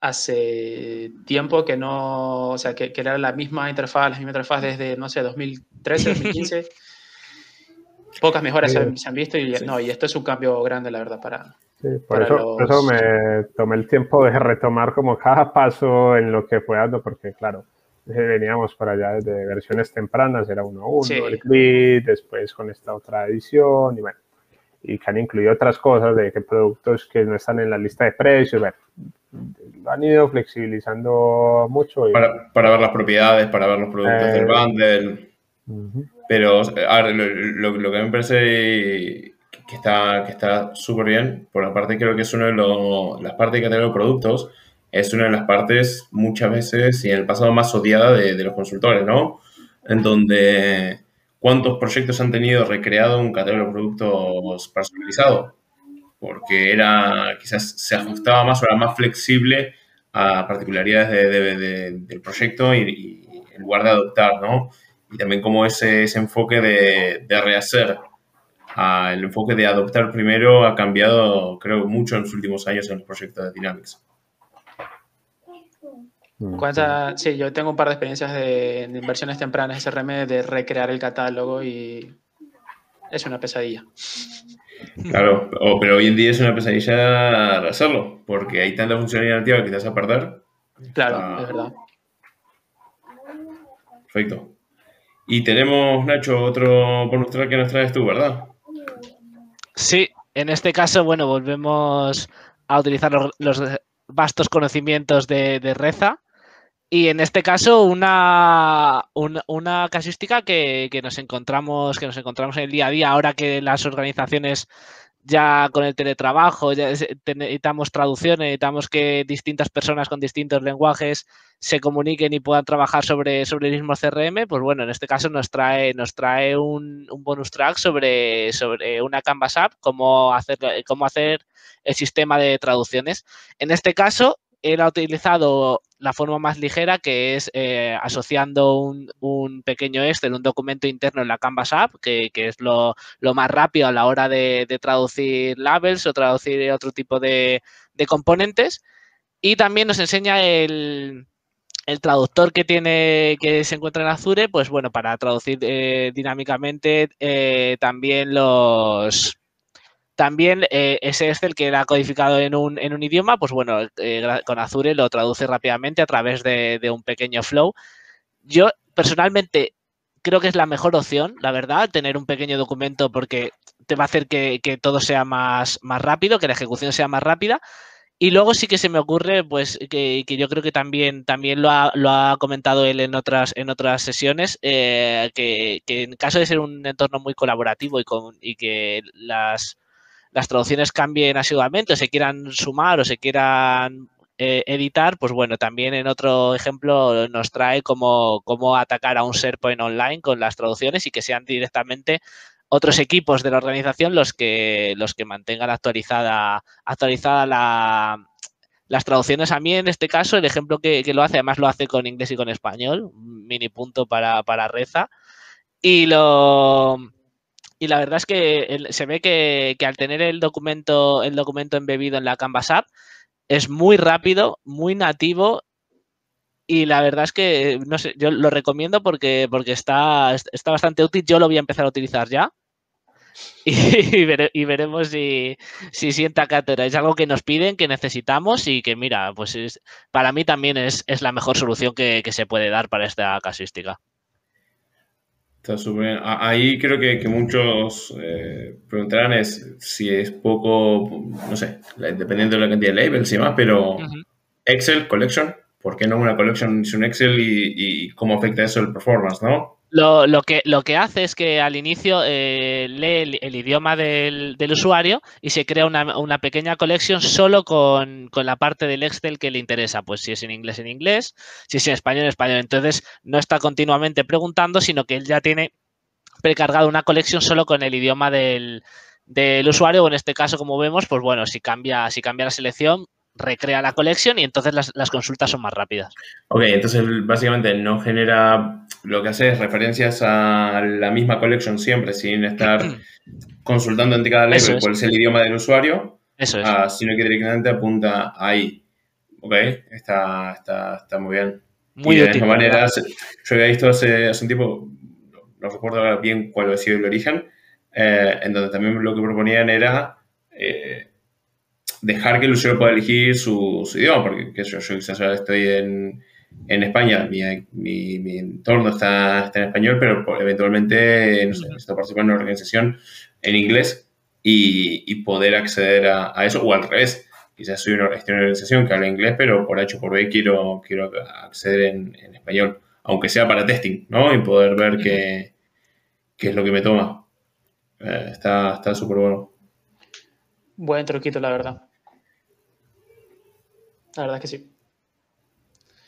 hace tiempo que no, o sea, que, que era la misma interfaz, la misma interfaz desde, no sé, 2013, 2015. Pocas mejoras se, han, visto y, no, y esto es un cambio grande, la verdad, para... Sí, por, eso, eso, me tomé el tiempo de retomar como cada paso en lo que fue dando, porque claro, veníamos para allá desde versiones tempranas, era 1.1, el clip, después con esta otra edición, y bueno, y que han incluido otras cosas de que productos que no están en la lista de precios, bueno, lo han ido flexibilizando mucho. para, para, ver las propiedades, para ver los productos del eh, bundle. Pero lo, lo, que me parece que está que está súper bien, por la parte creo que es una de los, las partes de categoría de productos, es una de las partes muchas veces y en el pasado más odiada de, de los consultores, ¿no? En donde cuántos proyectos han tenido recreado un catálogo de productos personalizado, porque era quizás se ajustaba más o era más flexible a particularidades de, del proyecto y, y, en lugar de adoptar, ¿no? Y también como ese, ese enfoque de, de rehacer, el enfoque de adoptar primero ha cambiado, creo, mucho en los últimos años en los proyectos de Dynamics. Mm, sí, yo tengo un par de experiencias de, inversiones tempranas SRM de recrear el catálogo y es una pesadilla. Claro, pero hoy en día es una pesadilla hacerlo, porque hay tanta funcionalidad nativa que te vas a perder. Claro, ah. es verdad. Perfecto. Y tenemos, Nacho, otro bonus track que nos traes tú, ¿verdad? Sí, en este caso, bueno, volvemos a utilizar los, vastos conocimientos de, Reza. Y en este caso, una, una, casística que, nos encontramos, que nos encontramos en el día a día, ahora que las organizaciones ya con el teletrabajo, ya necesitamos traducciones, necesitamos que distintas personas con distintos lenguajes se comuniquen y puedan trabajar sobre, sobre el mismo CRM, pues bueno, en este caso nos trae, nos trae un, bonus track sobre, sobre una Canvas App, cómo hacer, cómo hacer el sistema de traducciones. En este caso, él ha utilizado la forma más ligera, que es eh, asociando un, pequeño Excel, un documento interno en la Canvas App, que, es lo, más rápido a la hora de, traducir labels o traducir otro tipo de, componentes. Y también nos enseña el, traductor que tiene que se encuentra en Azure, pues bueno, para traducir eh, dinámicamente eh, también los también eh, ese Excel que era codificado en un, en un idioma, pues bueno, eh, con Azure lo traduce rápidamente a través de, un pequeño flow. Yo personalmente creo que es la mejor opción, la verdad, tener un pequeño documento porque te va a hacer que, todo sea más, más rápido, que la ejecución sea más rápida. Y luego sí que se me ocurre, pues, que, yo creo que también, también lo, ha, comentado él en otras, en otras sesiones, eh, que, en caso de ser un entorno muy colaborativo y, con, y que las, las traducciones cambien asiduamente o se quieran sumar o se quieran eh, editar, pues bueno, también en otro ejemplo nos trae cómo, cómo atacar a un SharePoint online con las traducciones y que sean directamente otros equipos de la organización los que, los que mantengan actualizada, actualizada la, las traducciones. A mí, en este caso, el ejemplo que, que, lo hace, además lo hace con inglés y con español, mini punto para, para Reza. Y lo, y la verdad es que se ve que, al tener el documento, el documento embebido en la Canvas App, es muy rápido, muy nativo y la verdad es que, no sé, yo lo recomiendo porque, porque está, está bastante útil. Yo lo voy a empezar a utilizar ya. Y, veremos si, si sienta cátedra. Es algo que nos piden, que necesitamos y que, mira, pues es, para mí también es, la mejor solución que, se puede dar para esta casuística. Está súper Ahí creo que, muchos eh, preguntarán es si es poco, no sé, dependiendo de la cantidad de labels y demás, pero Excel, Collection, ¿por qué no una Collection sin un Excel y, cómo afecta eso el performance, no? Lo, que, lo que hace es que al inicio eh, lee el, idioma del, usuario y se crea una, pequeña colección solo con, la parte del Excel que le interesa. Pues si es en inglés, en inglés, si es en español, en español. Entonces no está continuamente preguntando, sino que él ya tiene precargado una colección solo con el idioma del, usuario, o en este caso, como vemos, pues bueno, si cambia, si cambia la selección, recrea la colección y entonces las, las, consultas son más rápidas. Ok, entonces básicamente no genera, lo que hace es referencias a la misma collection siempre, sin estar consultando entre cada label cuál es el idioma del usuario, Eso es. Ah, sino que directamente apunta ahí. Ok, está, está, está muy bien. Muy y de esta manera, yo había visto hace, hace un tiempo, no recuerdo bien cuál ha sido el origen, eh, en donde también lo que proponían era eh, dejar que el usuario pueda elegir su, idioma, porque yo, yo quizás ahora estoy en, en España, mi, mi, mi, entorno está, está en español, pero eventualmente no sé, necesito participar en una organización en inglés y, y poder acceder a, a, eso, o al revés. Quizás soy una, estoy en una organización que habla inglés, pero por H por B quiero, quiero acceder en, en español, aunque sea para testing, ¿no? Y poder ver qué, qué es lo que me toma. Eh, está súper bueno. Buen truquito, la verdad. La verdad es que sí.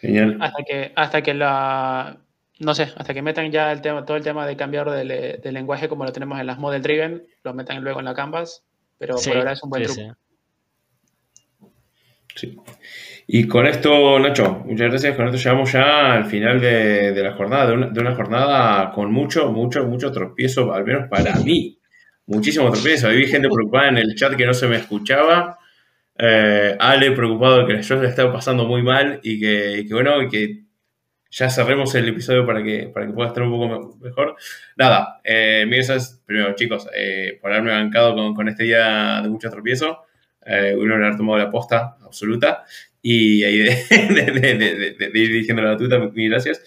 Genial. Hasta que, hasta que la. No sé, hasta que metan ya el tema, todo el tema de cambiar de, lenguaje como lo tenemos en las model driven, lo metan luego en la canvas, pero por ahora es un buen truco. Sí. Y con esto, Nacho, muchas gracias. Con esto llegamos ya al final de, la jornada, de una, de una, jornada con mucho, mucho, mucho tropiezo, al menos para mí. Muchísimo tropiezo. Había gente preocupada en el chat que no se me escuchaba. Eh, Ale preocupado de que yo le estaba pasando muy mal y que, bueno, y que ya cerremos el episodio para que, para que pueda estar un poco mejor. Nada, eh, gracias primero chicos eh, por haberme bancado con, con, este día de mucho tropiezo. Eh, uno haber tomado la posta absoluta y ahí de, de, ir dirigiendo la tuta, mil gracias.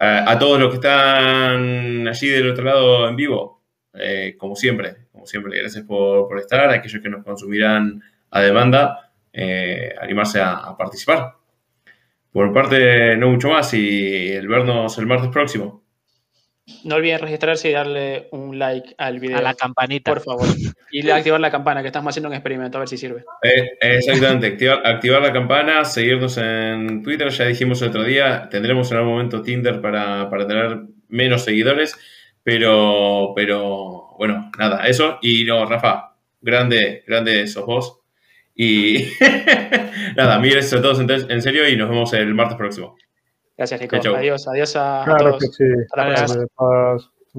Eh, a todos los que están allí del otro lado en vivo, eh, como siempre, como siempre, gracias por, por estar. Aquellos que nos consumirán a demanda eh, animarse a, participar. Por parte, no mucho más y el vernos el martes próximo. No olviden registrarse y darle un like al video. A la campanita. Por favor. Y activar la campana, que estamos haciendo un experimento, a ver si sirve. Eh, exactamente, activar, activar, la campana, seguirnos en Twitter, ya dijimos el otro día, tendremos en algún momento Tinder para, para tener menos seguidores, pero, pero bueno, nada, eso. Y no, Rafa, grande, grande sos vos. Y nada, mil gracias a todos en serio y nos vemos el martes próximo. Gracias, Nico. Adiós, adiós a, claro todos. Que sí. Hasta la próxima.